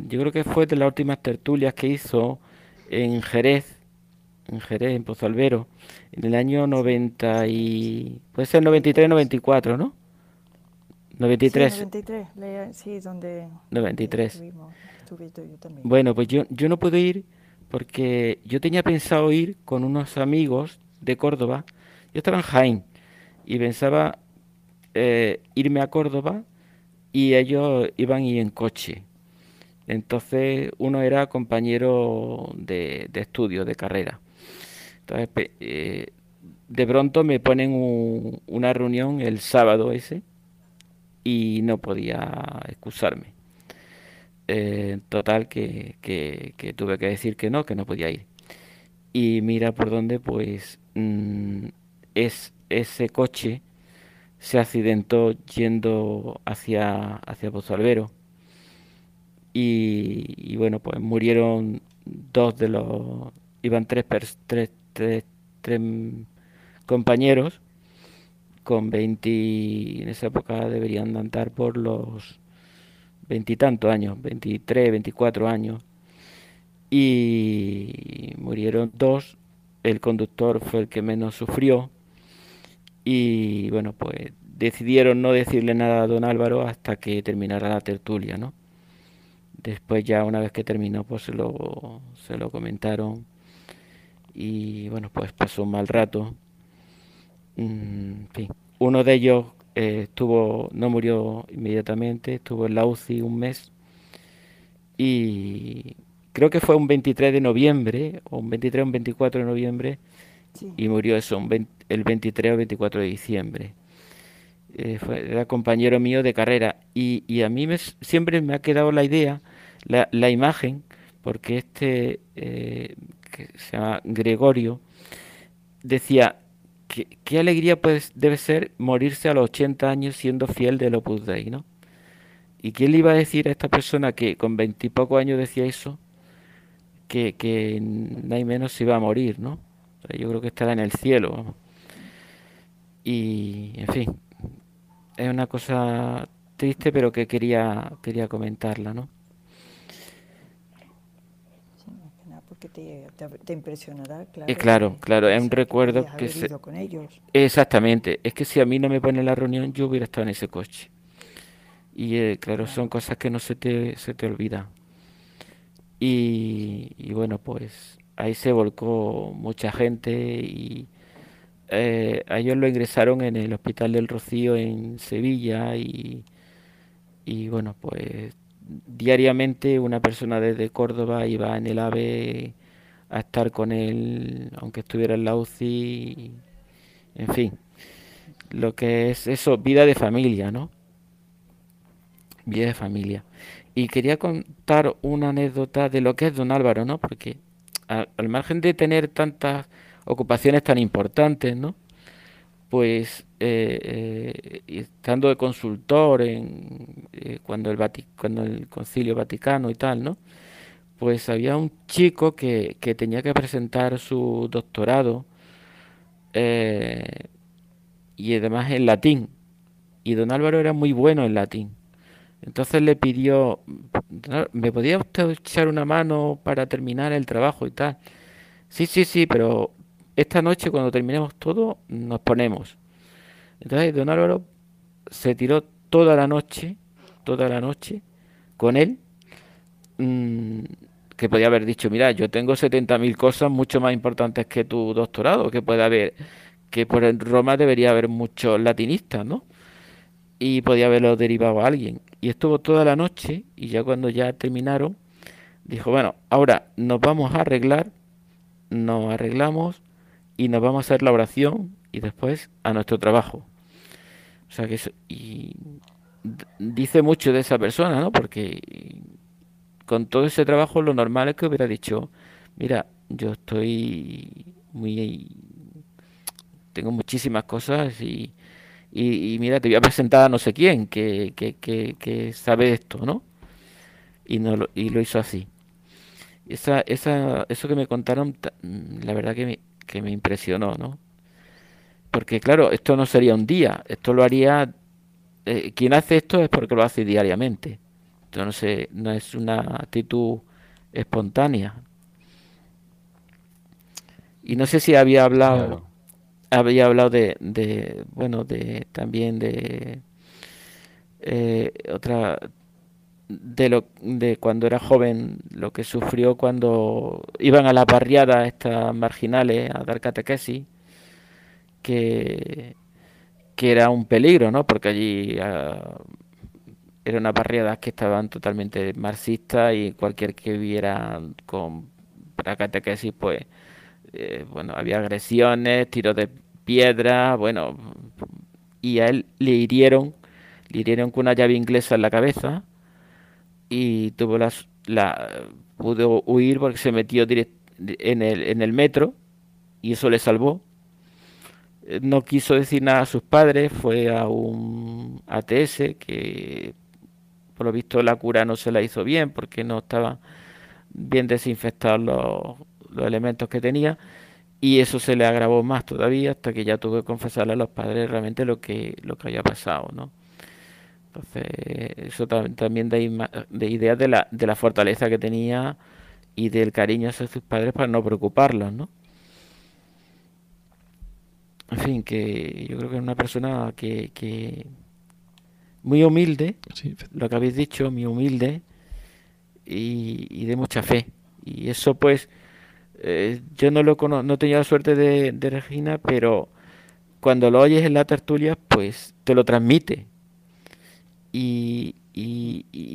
Speaker 2: yo creo que fue de las últimas tertulias que hizo en Jerez, en Jerez, en Pozalbero, en el año 90 y... puede ser 93-94, ¿no? 93.
Speaker 3: Sí, 93, sí, donde...
Speaker 2: 93. Bueno, pues yo, yo no puedo ir porque yo tenía pensado ir con unos amigos de Córdoba. Yo estaba en Jaén y pensaba eh, irme a Córdoba y ellos iban y en coche. Entonces uno era compañero de, de estudio, de carrera. Entonces eh, de pronto me ponen una reunión el sábado ese y no podía excusarme. Eh, total que, que, tuve que decir que no, que no podía ir. Y mira por dónde pues mm, es ese coche se accidentó yendo hacia, hacia Albero y, bueno, pues murieron dos de los, iban tres, tres, tres, tres compañeros con 20, en esa época deberían andar por los veintitantos años, 23, 24 años, y murieron dos, el conductor fue el que menos sufrió, y bueno, pues decidieron no decirle nada a don Álvaro hasta que terminara la tertulia, ¿no? Después ya una vez que terminó, pues se lo, se lo comentaron y bueno, pues pasó un mal rato. Mm, fin, uno de ellos eh, estuvo, no murió inmediatamente, estuvo en la UCI un mes y creo que fue un 23 de noviembre, o un 23 o un 24 de noviembre, y murió eso, el 23 o 24 de diciembre. Eh, era compañero mío de carrera y, a mí me, siempre me ha quedado la idea, la, imagen, porque este eh, que se llama Gregorio decía qué alegría pues debe ser morirse a los 80 años siendo fiel del Opus Dei, ¿no? ¿Y quién le iba a decir a esta persona que con veintipocos años decía eso? Que, que hay menos se iba a morir, ¿no? yo creo que estará en el cielo. Y, en fin, es una cosa triste, pero que quería, quería comentarla, ¿no?
Speaker 3: Porque te, impresionará,
Speaker 2: claro. Eh, claro, claro, es un recuerdo que...
Speaker 3: Se... con ellos.
Speaker 2: Exactamente, es que si a mí no me pone la reunión, yo hubiera estado en ese coche. Y eh, claro, son cosas que no se te, se te olvidan. Y, y bueno, pues ahí se volcó mucha gente y eh, a ellos lo ingresaron en el Hospital del Rocío en Sevilla y, y bueno, pues diariamente una persona desde Córdoba iba en el AVE a estar con él, aunque estuviera en la UCI, en fin, lo que es eso, vida de familia, ¿no? Vida de familia. Y quería contar una anécdota de lo que es don Álvaro, ¿no? Porque al margen de tener tantas ocupaciones tan importantes, ¿no? Pues eh, eh, estando de consultor en, eh, cuando, el cuando el concilio vaticano y tal, ¿no? Pues había un chico que, que tenía que presentar su doctorado y además en latín. Y don Álvaro era muy bueno en latín. Entonces le pidió, ¿me podía usted echar una mano para terminar el trabajo y tal? Sí, sí, sí, pero esta noche cuando terminemos todo nos ponemos. Entonces don Álvaro se tiró toda la noche, toda la noche con él, mm, que podía haber dicho, mira, yo tengo 70.000 cosas mucho más importantes que tu doctorado, que puede haber, que por Roma debería haber muchos latinistas, ¿no? Y podía haberlo derivado a alguien. Y estuvo toda la noche y ya cuando ya terminaron, dijo, bueno, ahora nos vamos a arreglar, nos arreglamos y nos vamos a hacer la oración y después a nuestro trabajo. O sea que eso, y dice mucho de esa persona, ¿no? Porque con todo ese trabajo lo normal es que hubiera dicho, mira, yo estoy muy tengo muchísimas cosas y, y, mira, te voy a presentar a no sé quién que, que, que, sabe esto, ¿no? Y, no lo, y lo hizo así. Esa, esa, eso que me contaron, la verdad que me, que me impresionó, ¿no? Porque claro, esto no sería un día, esto lo haría... Eh, quien hace esto es porque lo hace diariamente. Esto no, no es una actitud espontánea. Y no sé si había hablado había hablado de, de bueno, de también de eh, otra de lo de cuando era joven, lo que sufrió cuando iban a la barriada estas marginales a dar catequesis, que, que era un peligro, ¿no? Porque allí ah, eran unas barriadas que estaban totalmente marxistas y cualquier que viera con para catequesis, pues eh, bueno, había agresiones, tiros de piedra, bueno, y a él le hirieron, le hirieron con una llave inglesa en la cabeza y tuvo la, pudo huir porque se metió en el, en el metro y eso le salvó. Eh, no quiso decir nada a sus padres, fue a un ATS que por lo visto la cura no se la hizo bien porque no estaban bien desinfectados los, los elementos que tenía y eso se le agravó más todavía hasta que ya tuve que confesarle a los padres realmente lo que lo que había pasado no entonces eso también da de idea de la, de la fortaleza que tenía y del cariño hacia sus padres para no preocuparlos no en fin que yo creo que es una persona que, que muy humilde lo que habéis dicho muy humilde y, y de mucha fe y eso pues eh, yo no lo no he tenido la suerte de, Regina, pero cuando lo oyes en la tertulia, pues te lo transmite. Y,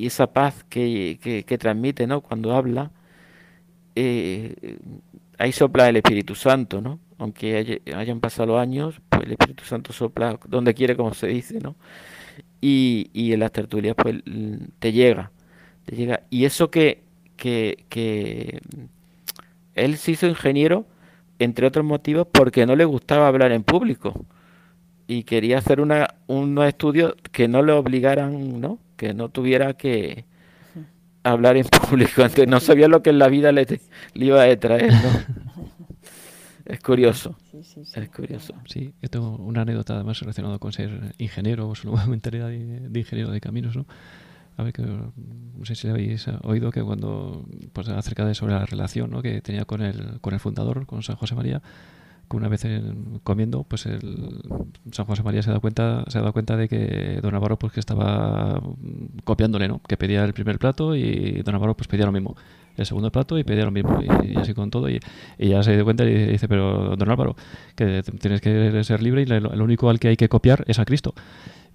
Speaker 2: esa paz que, transmite, ¿no? Cuando habla, eh, ahí sopla el Espíritu Santo, ¿no? Aunque hayan pasado años, pues el Espíritu Santo sopla donde quiere, como se dice, ¿no? Y, en las tertulias, pues te llega, te llega. Y eso que, que él se hizo ingeniero, entre otros motivos, porque no le gustaba hablar en público y quería hacer una, unos estudios que no le obligaran, ¿no? Que no tuviera que hablar en público. Antes no sabía lo que en la vida le, iba a traer, ¿no? Es curioso. Es curioso.
Speaker 1: Sí, yo tengo una anécdota además relacionada con ser ingeniero o su nueva mentalidad de, de ingeniero de caminos, ¿no? a ver, que, no sé si habéis oído que cuando, pues acerca de sobre la relación ¿no? que tenía con el, con el fundador, con San José María, una vez comiendo, pues el San José María se da cuenta, se ha dado cuenta de que Don Navarro pues que estaba copiándole, ¿no? Que pedía el primer plato y Don Navarro pues pedía lo mismo el segundo plato y pedía lo mismo y, así con todo y, ya se dio cuenta y dice pero don Álvaro que tienes que ser libre y lo único al que hay que copiar es a Cristo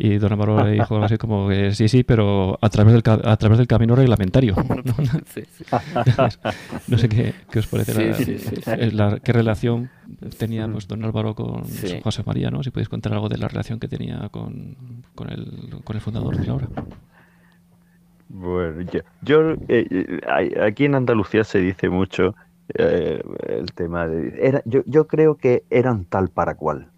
Speaker 1: y don Amaro le dijo algo así como que sí, sí, pero a través del, a través del camino reglamentario. ¿no? sé qué, os parece la, qué relación tenía pues, don Álvaro con José María, ¿no? Si podéis contar algo de la relación que tenía con, con, el, con el fundador de la obra.
Speaker 4: Bueno, yo, eh, eh, aquí en Andalucía se dice mucho eh, el tema de... Era, yo, yo creo que eran tal para cual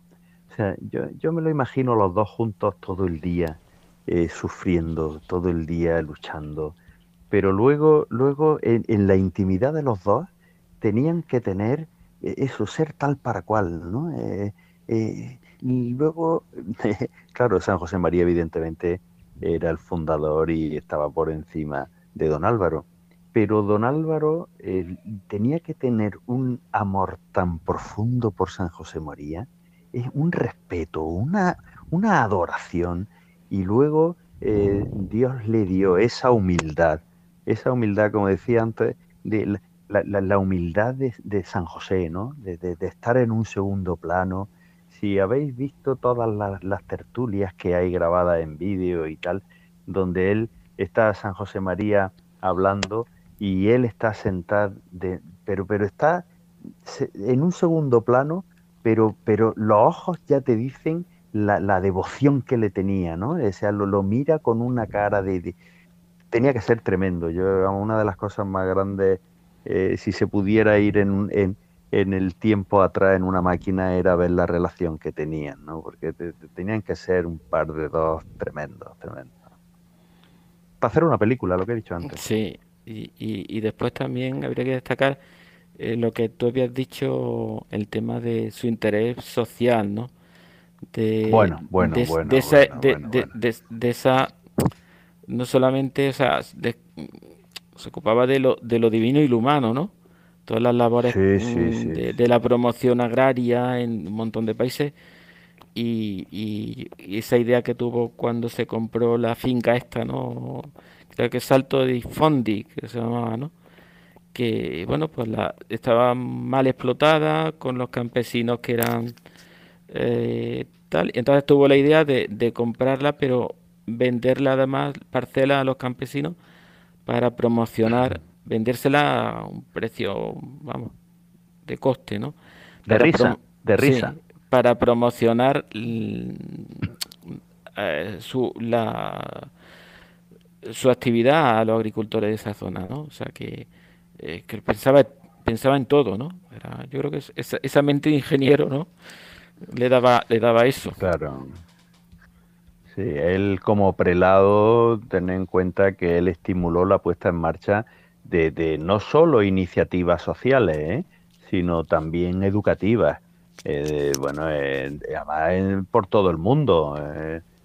Speaker 4: yo, me lo imagino los dos juntos todo el día, eh, sufriendo, todo el día luchando. Pero luego, luego en, la intimidad de los dos, tenían que tener eh, eso, ser tal para cual, ¿no? Eh, y luego, claro, San José María evidentemente era el fundador y estaba por encima de don Álvaro. Pero don Álvaro tenía que tener un amor tan profundo por San José María es un respeto, una, una adoración. Y luego eh, Dios le dio esa humildad, esa humildad, como decía antes, de la, humildad de, San José, ¿no? De, estar en un segundo plano. Si habéis visto todas las, tertulias que hay grabadas en vídeo y tal, donde él está San José María hablando y él está sentado, de, pero, pero está en un segundo plano pero, pero los ojos ya te dicen la, devoción que le tenía, ¿no? O sea, lo, mira con una cara de, Tenía que ser tremendo. Yo, una de las cosas más grandes, eh, si se pudiera ir en, en, en, el tiempo atrás en una máquina, era ver la relación que tenían, ¿no? Porque tenían que ser un par de dos tremendos, tremendos. Para hacer una película, lo que he dicho antes.
Speaker 2: Sí, y, y, después también habría que destacar eh, lo que tú habías dicho, el tema de su interés social, ¿no?
Speaker 4: de, bueno, bueno, bueno,
Speaker 2: de esa, de, esa no solamente, o sea, se ocupaba de lo, de lo divino y lo humano, ¿no? Todas las labores mm, de, la promoción agraria en un montón de países y, y, esa idea que tuvo cuando se compró la finca esta, ¿no? Creo que Salto de Fondi, que se llamaba, ¿no? Que, bueno, pues la, estaba mal explotada con los campesinos que eran eh, tal. Entonces tuvo la idea de, comprarla, pero venderla además parcela a los campesinos para promocionar, vendérsela a un precio, vamos, de coste, ¿no?
Speaker 4: De risa, de risa.
Speaker 2: para promocionar eh, su, la, su actividad a los agricultores de esa zona, ¿no? O sea que, eh, que pensaba, pensaba en todo, ¿no? Era, yo creo que esa, esa mente de ingeniero, ¿no? le daba, le daba eso.
Speaker 4: Claro. Sí, él como prelado, ten en cuenta que él estimuló la puesta en marcha de, no solo iniciativas sociales, ¿eh? sino también educativas. Eh, bueno, eh, además por todo el mundo.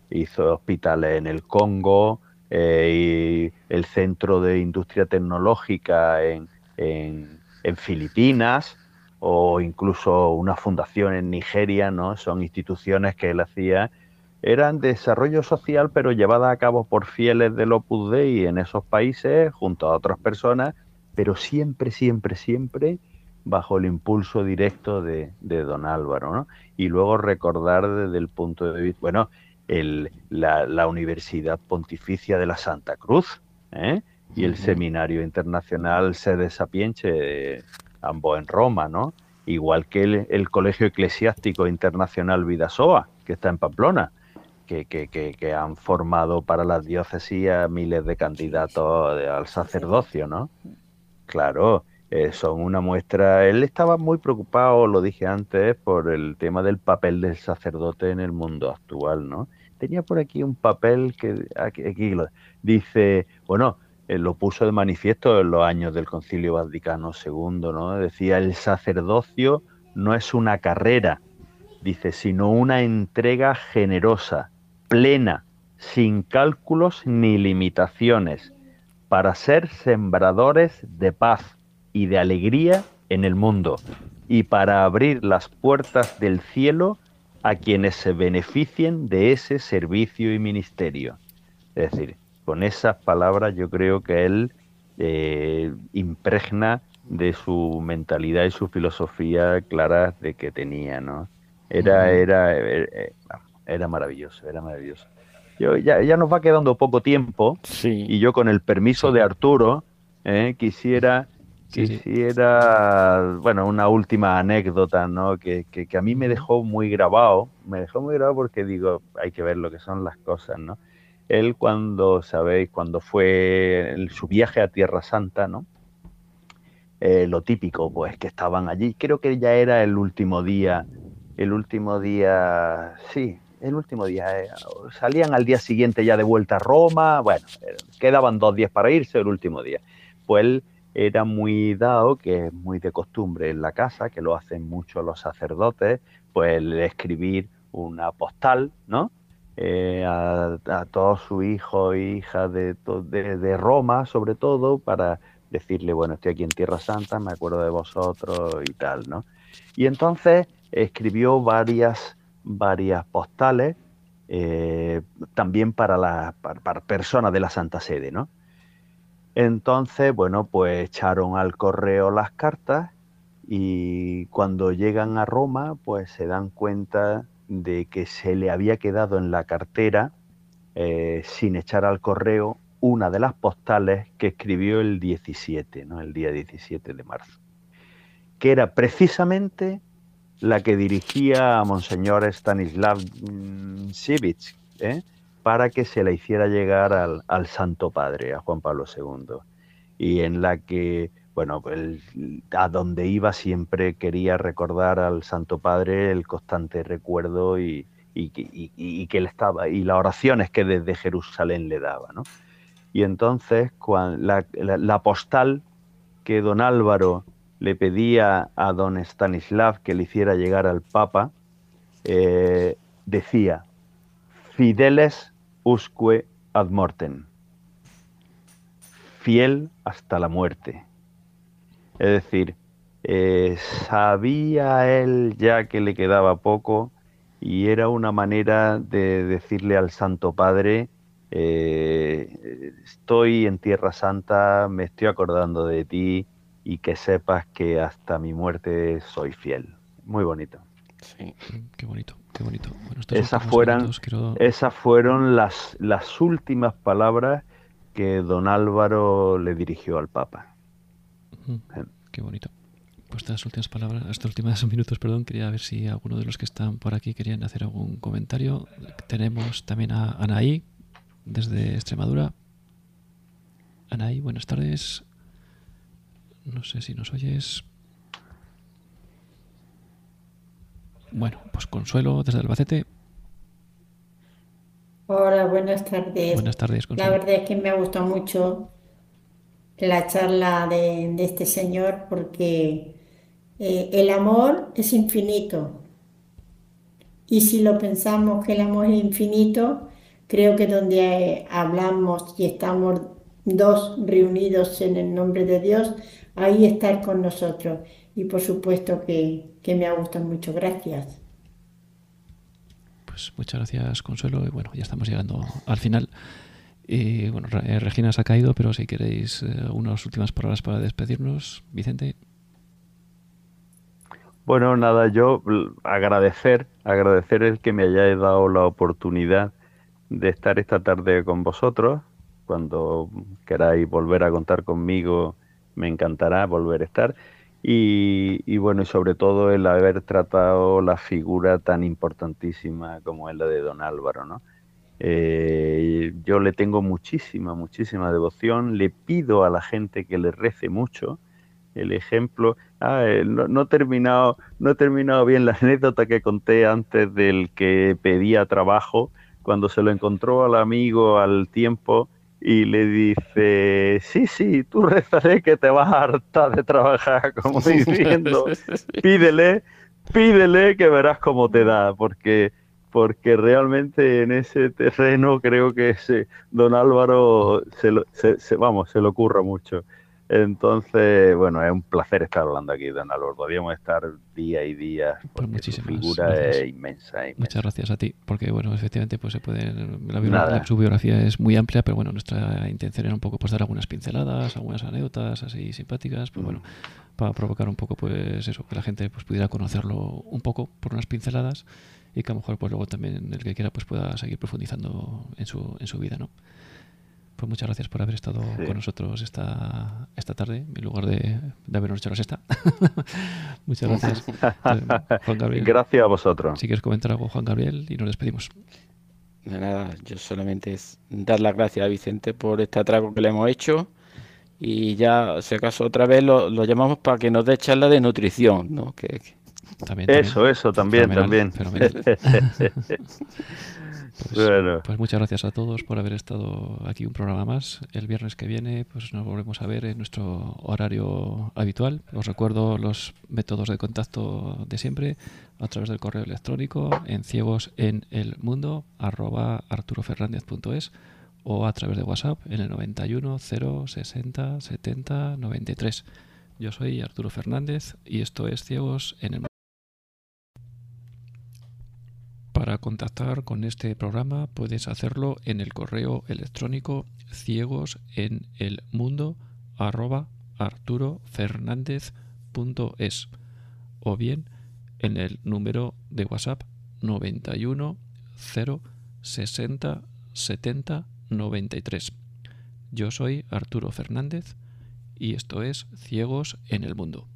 Speaker 4: hizo hospitales en el Congo, y el Centro de Industria Tecnológica en, Filipinas o incluso una fundación en Nigeria, ¿no? Son instituciones que él hacía, eran de desarrollo social, pero llevadas a cabo por fieles del Opus Dei en esos países, junto a otras personas, pero siempre, siempre, siempre bajo el impulso directo de, don Álvaro, ¿no? Y luego recordar desde el punto de vista, bueno, el, la, Universidad Pontificia de la Santa Cruz, ¿eh? y el Seminario Internacional Sede Sapienche ambos en Roma, ¿no? Igual que el, Colegio Eclesiástico Internacional Vidasoa, que está en Pamplona, que, que, que, han formado para las diócesis a miles de candidatos al sacerdocio, ¿no? Claro, eh, son una muestra. Él estaba muy preocupado, lo dije antes, por el tema del papel del sacerdote en el mundo actual, ¿no? Tenía por aquí un papel que aquí, aquí dice, bueno, eh, lo puso de manifiesto en los años del Concilio Vaticano II, ¿no? Decía, el sacerdocio no es una carrera, dice, sino una entrega generosa, plena, sin cálculos ni limitaciones, para ser sembradores de paz y de alegría en el mundo y para abrir las puertas del cielo a quienes se beneficien de ese servicio y ministerio. Es decir, con esas palabras yo creo que él eh, impregna de su mentalidad y su filosofía claras de que tenía, ¿no? Era, era, eh, eh, era, maravilloso, era maravilloso. Yo, ya, ya, nos va quedando poco tiempo y yo con el permiso de Arturo quisiera, quisiera, bueno, una última anécdota, ¿no? Que, que, que, a mí me dejó muy grabado, me dejó muy grabado porque digo, hay que ver lo que son las cosas, ¿no? Él cuando, sabéis, cuando fue su viaje a Tierra Santa, ¿no? Eh, lo típico, pues que estaban allí. Creo que ya era el último día, el último día, sí, el último día. Eh, salían al día siguiente ya de vuelta a Roma. Bueno, eh, quedaban dos días para irse, el último día. Pues él era muy dado, que es muy de costumbre en la casa, que lo hacen mucho los sacerdotes, pues el escribir una postal, ¿no? Eh, a, todos sus hijos e hijas de, de, Roma, sobre todo, para decirle, bueno, estoy aquí en Tierra Santa, me acuerdo de vosotros y tal, ¿no? Y entonces escribió varias, varias postales eh, también para, la, para, personas de la Santa Sede, ¿no? Entonces, bueno, pues echaron al correo las cartas y cuando llegan a Roma, pues se dan cuenta de que se le había quedado en la cartera, eh, sin echar al correo, una de las postales que escribió el 17, ¿no? el día 17 de marzo, que era precisamente la que dirigía a Monseñor Stanislav Sivich, ¿eh? Para que se la hiciera llegar al, Santo Padre, a Juan Pablo II, y en la que, bueno, a donde iba siempre quería recordar al Santo Padre el constante recuerdo y, que él estaba, y las oraciones que desde Jerusalén le daba, ¿no? Y entonces la, la, postal que don Álvaro le pedía a don Stanislav que le hiciera llegar al Papa, eh, decía, Fideles usque ad mortem, fiel hasta la muerte. Es decir, eh, sabía él ya que le quedaba poco y era una manera de decirle al Santo Padre, eh, estoy en Tierra Santa, me estoy acordando de ti y que sepas que hasta mi muerte soy fiel. Muy bonito.
Speaker 1: Sí, qué bonito, qué bonito.
Speaker 4: esas, fueron, esas fueron las, las últimas palabras que don Álvaro le dirigió al Papa.
Speaker 1: Qué bonito. Pues estas últimas palabras, estos últimos minutos, perdón, quería ver si alguno de los que están por aquí querían hacer algún comentario. Tenemos también a Anaí, desde Extremadura. Anaí, buenas tardes. No sé si nos oyes. Bueno, pues Consuelo desde Albacete.
Speaker 5: Hola, buenas tardes.
Speaker 1: Buenas tardes,
Speaker 5: Consuelo. La verdad es que me ha gustado mucho la charla de, este señor porque eh, el amor es infinito. Y si lo pensamos que el amor es infinito, creo que donde hablamos y estamos dos reunidos en el nombre de Dios, ahí estar con nosotros. Y por supuesto que, me ha gustado mucho. Gracias.
Speaker 1: Pues muchas gracias, Consuelo. Y bueno, ya estamos llegando al final. Y bueno, eh, Regina se ha caído, pero si queréis eh, unas últimas palabras para despedirnos, Vicente.
Speaker 4: Bueno, nada, yo agradecer, agradecer el que me hayáis dado la oportunidad de estar esta tarde con vosotros. Cuando queráis volver a contar conmigo, me encantará volver a estar. Y, bueno, y sobre todo el haber tratado la figura tan importantísima como es la de don Álvaro, ¿no? Eh, yo le tengo muchísima, muchísima devoción, le pido a la gente que le rece mucho. El ejemplo, ah, eh, no, he terminado, no he terminado bien la anécdota que conté antes del que pedía trabajo, cuando se lo encontró al amigo al tiempo y le dice, sí, sí, tú rezaré que te vas a hartar de trabajar, como diciendo, pídele, pídele que verás cómo te da, porque, porque realmente en ese terreno creo que ese don Álvaro se, lo, se, vamos, se le ocurra mucho. Entonces, bueno, es un placer estar hablando aquí, don Álvaro. Podríamos estar día y día pues porque pues su figura es inmensa,
Speaker 1: Muchas gracias a ti, porque bueno, efectivamente, pues se puede. La, su biografía es muy amplia, pero bueno, nuestra intención era un poco pues dar algunas pinceladas, algunas anécdotas así simpáticas, pues bueno, para provocar un poco, pues eso, que la gente pues pudiera conocerlo un poco por unas pinceladas y que a lo mejor pues luego también el que quiera pues pueda seguir profundizando en su, en su vida, ¿no? Pues muchas gracias por haber estado con nosotros esta, esta tarde, en lugar de, de habernos hecho la sexta. muchas gracias.
Speaker 4: Juan Gabriel. Gracias a vosotros.
Speaker 1: Si quieres comentar algo, Juan Gabriel, y nos despedimos.
Speaker 2: De nada, yo solamente es dar las gracias a Vicente por este atraco que le hemos hecho y ya, si acaso, otra vez lo, llamamos para que nos dé charla de nutrición, ¿no? Que,
Speaker 4: También, eso, eso, también, también.
Speaker 1: Pues, pues, muchas gracias a todos por haber estado aquí un programa más. El viernes que viene pues nos volvemos a ver en nuestro horario habitual. Os recuerdo los métodos de contacto de siempre a través del correo electrónico en ciegos en el mundo arroba o a través de WhatsApp en el 91 0 60 70 93. Yo soy Arturo Fernández y esto es Ciegos en el Mundo. Para contactar con este programa puedes hacerlo en el correo electrónico ciegos en el mundo o bien en el número de WhatsApp 91 0 60 70 93. Yo soy Arturo Fernández y esto es Ciegos en el Mundo.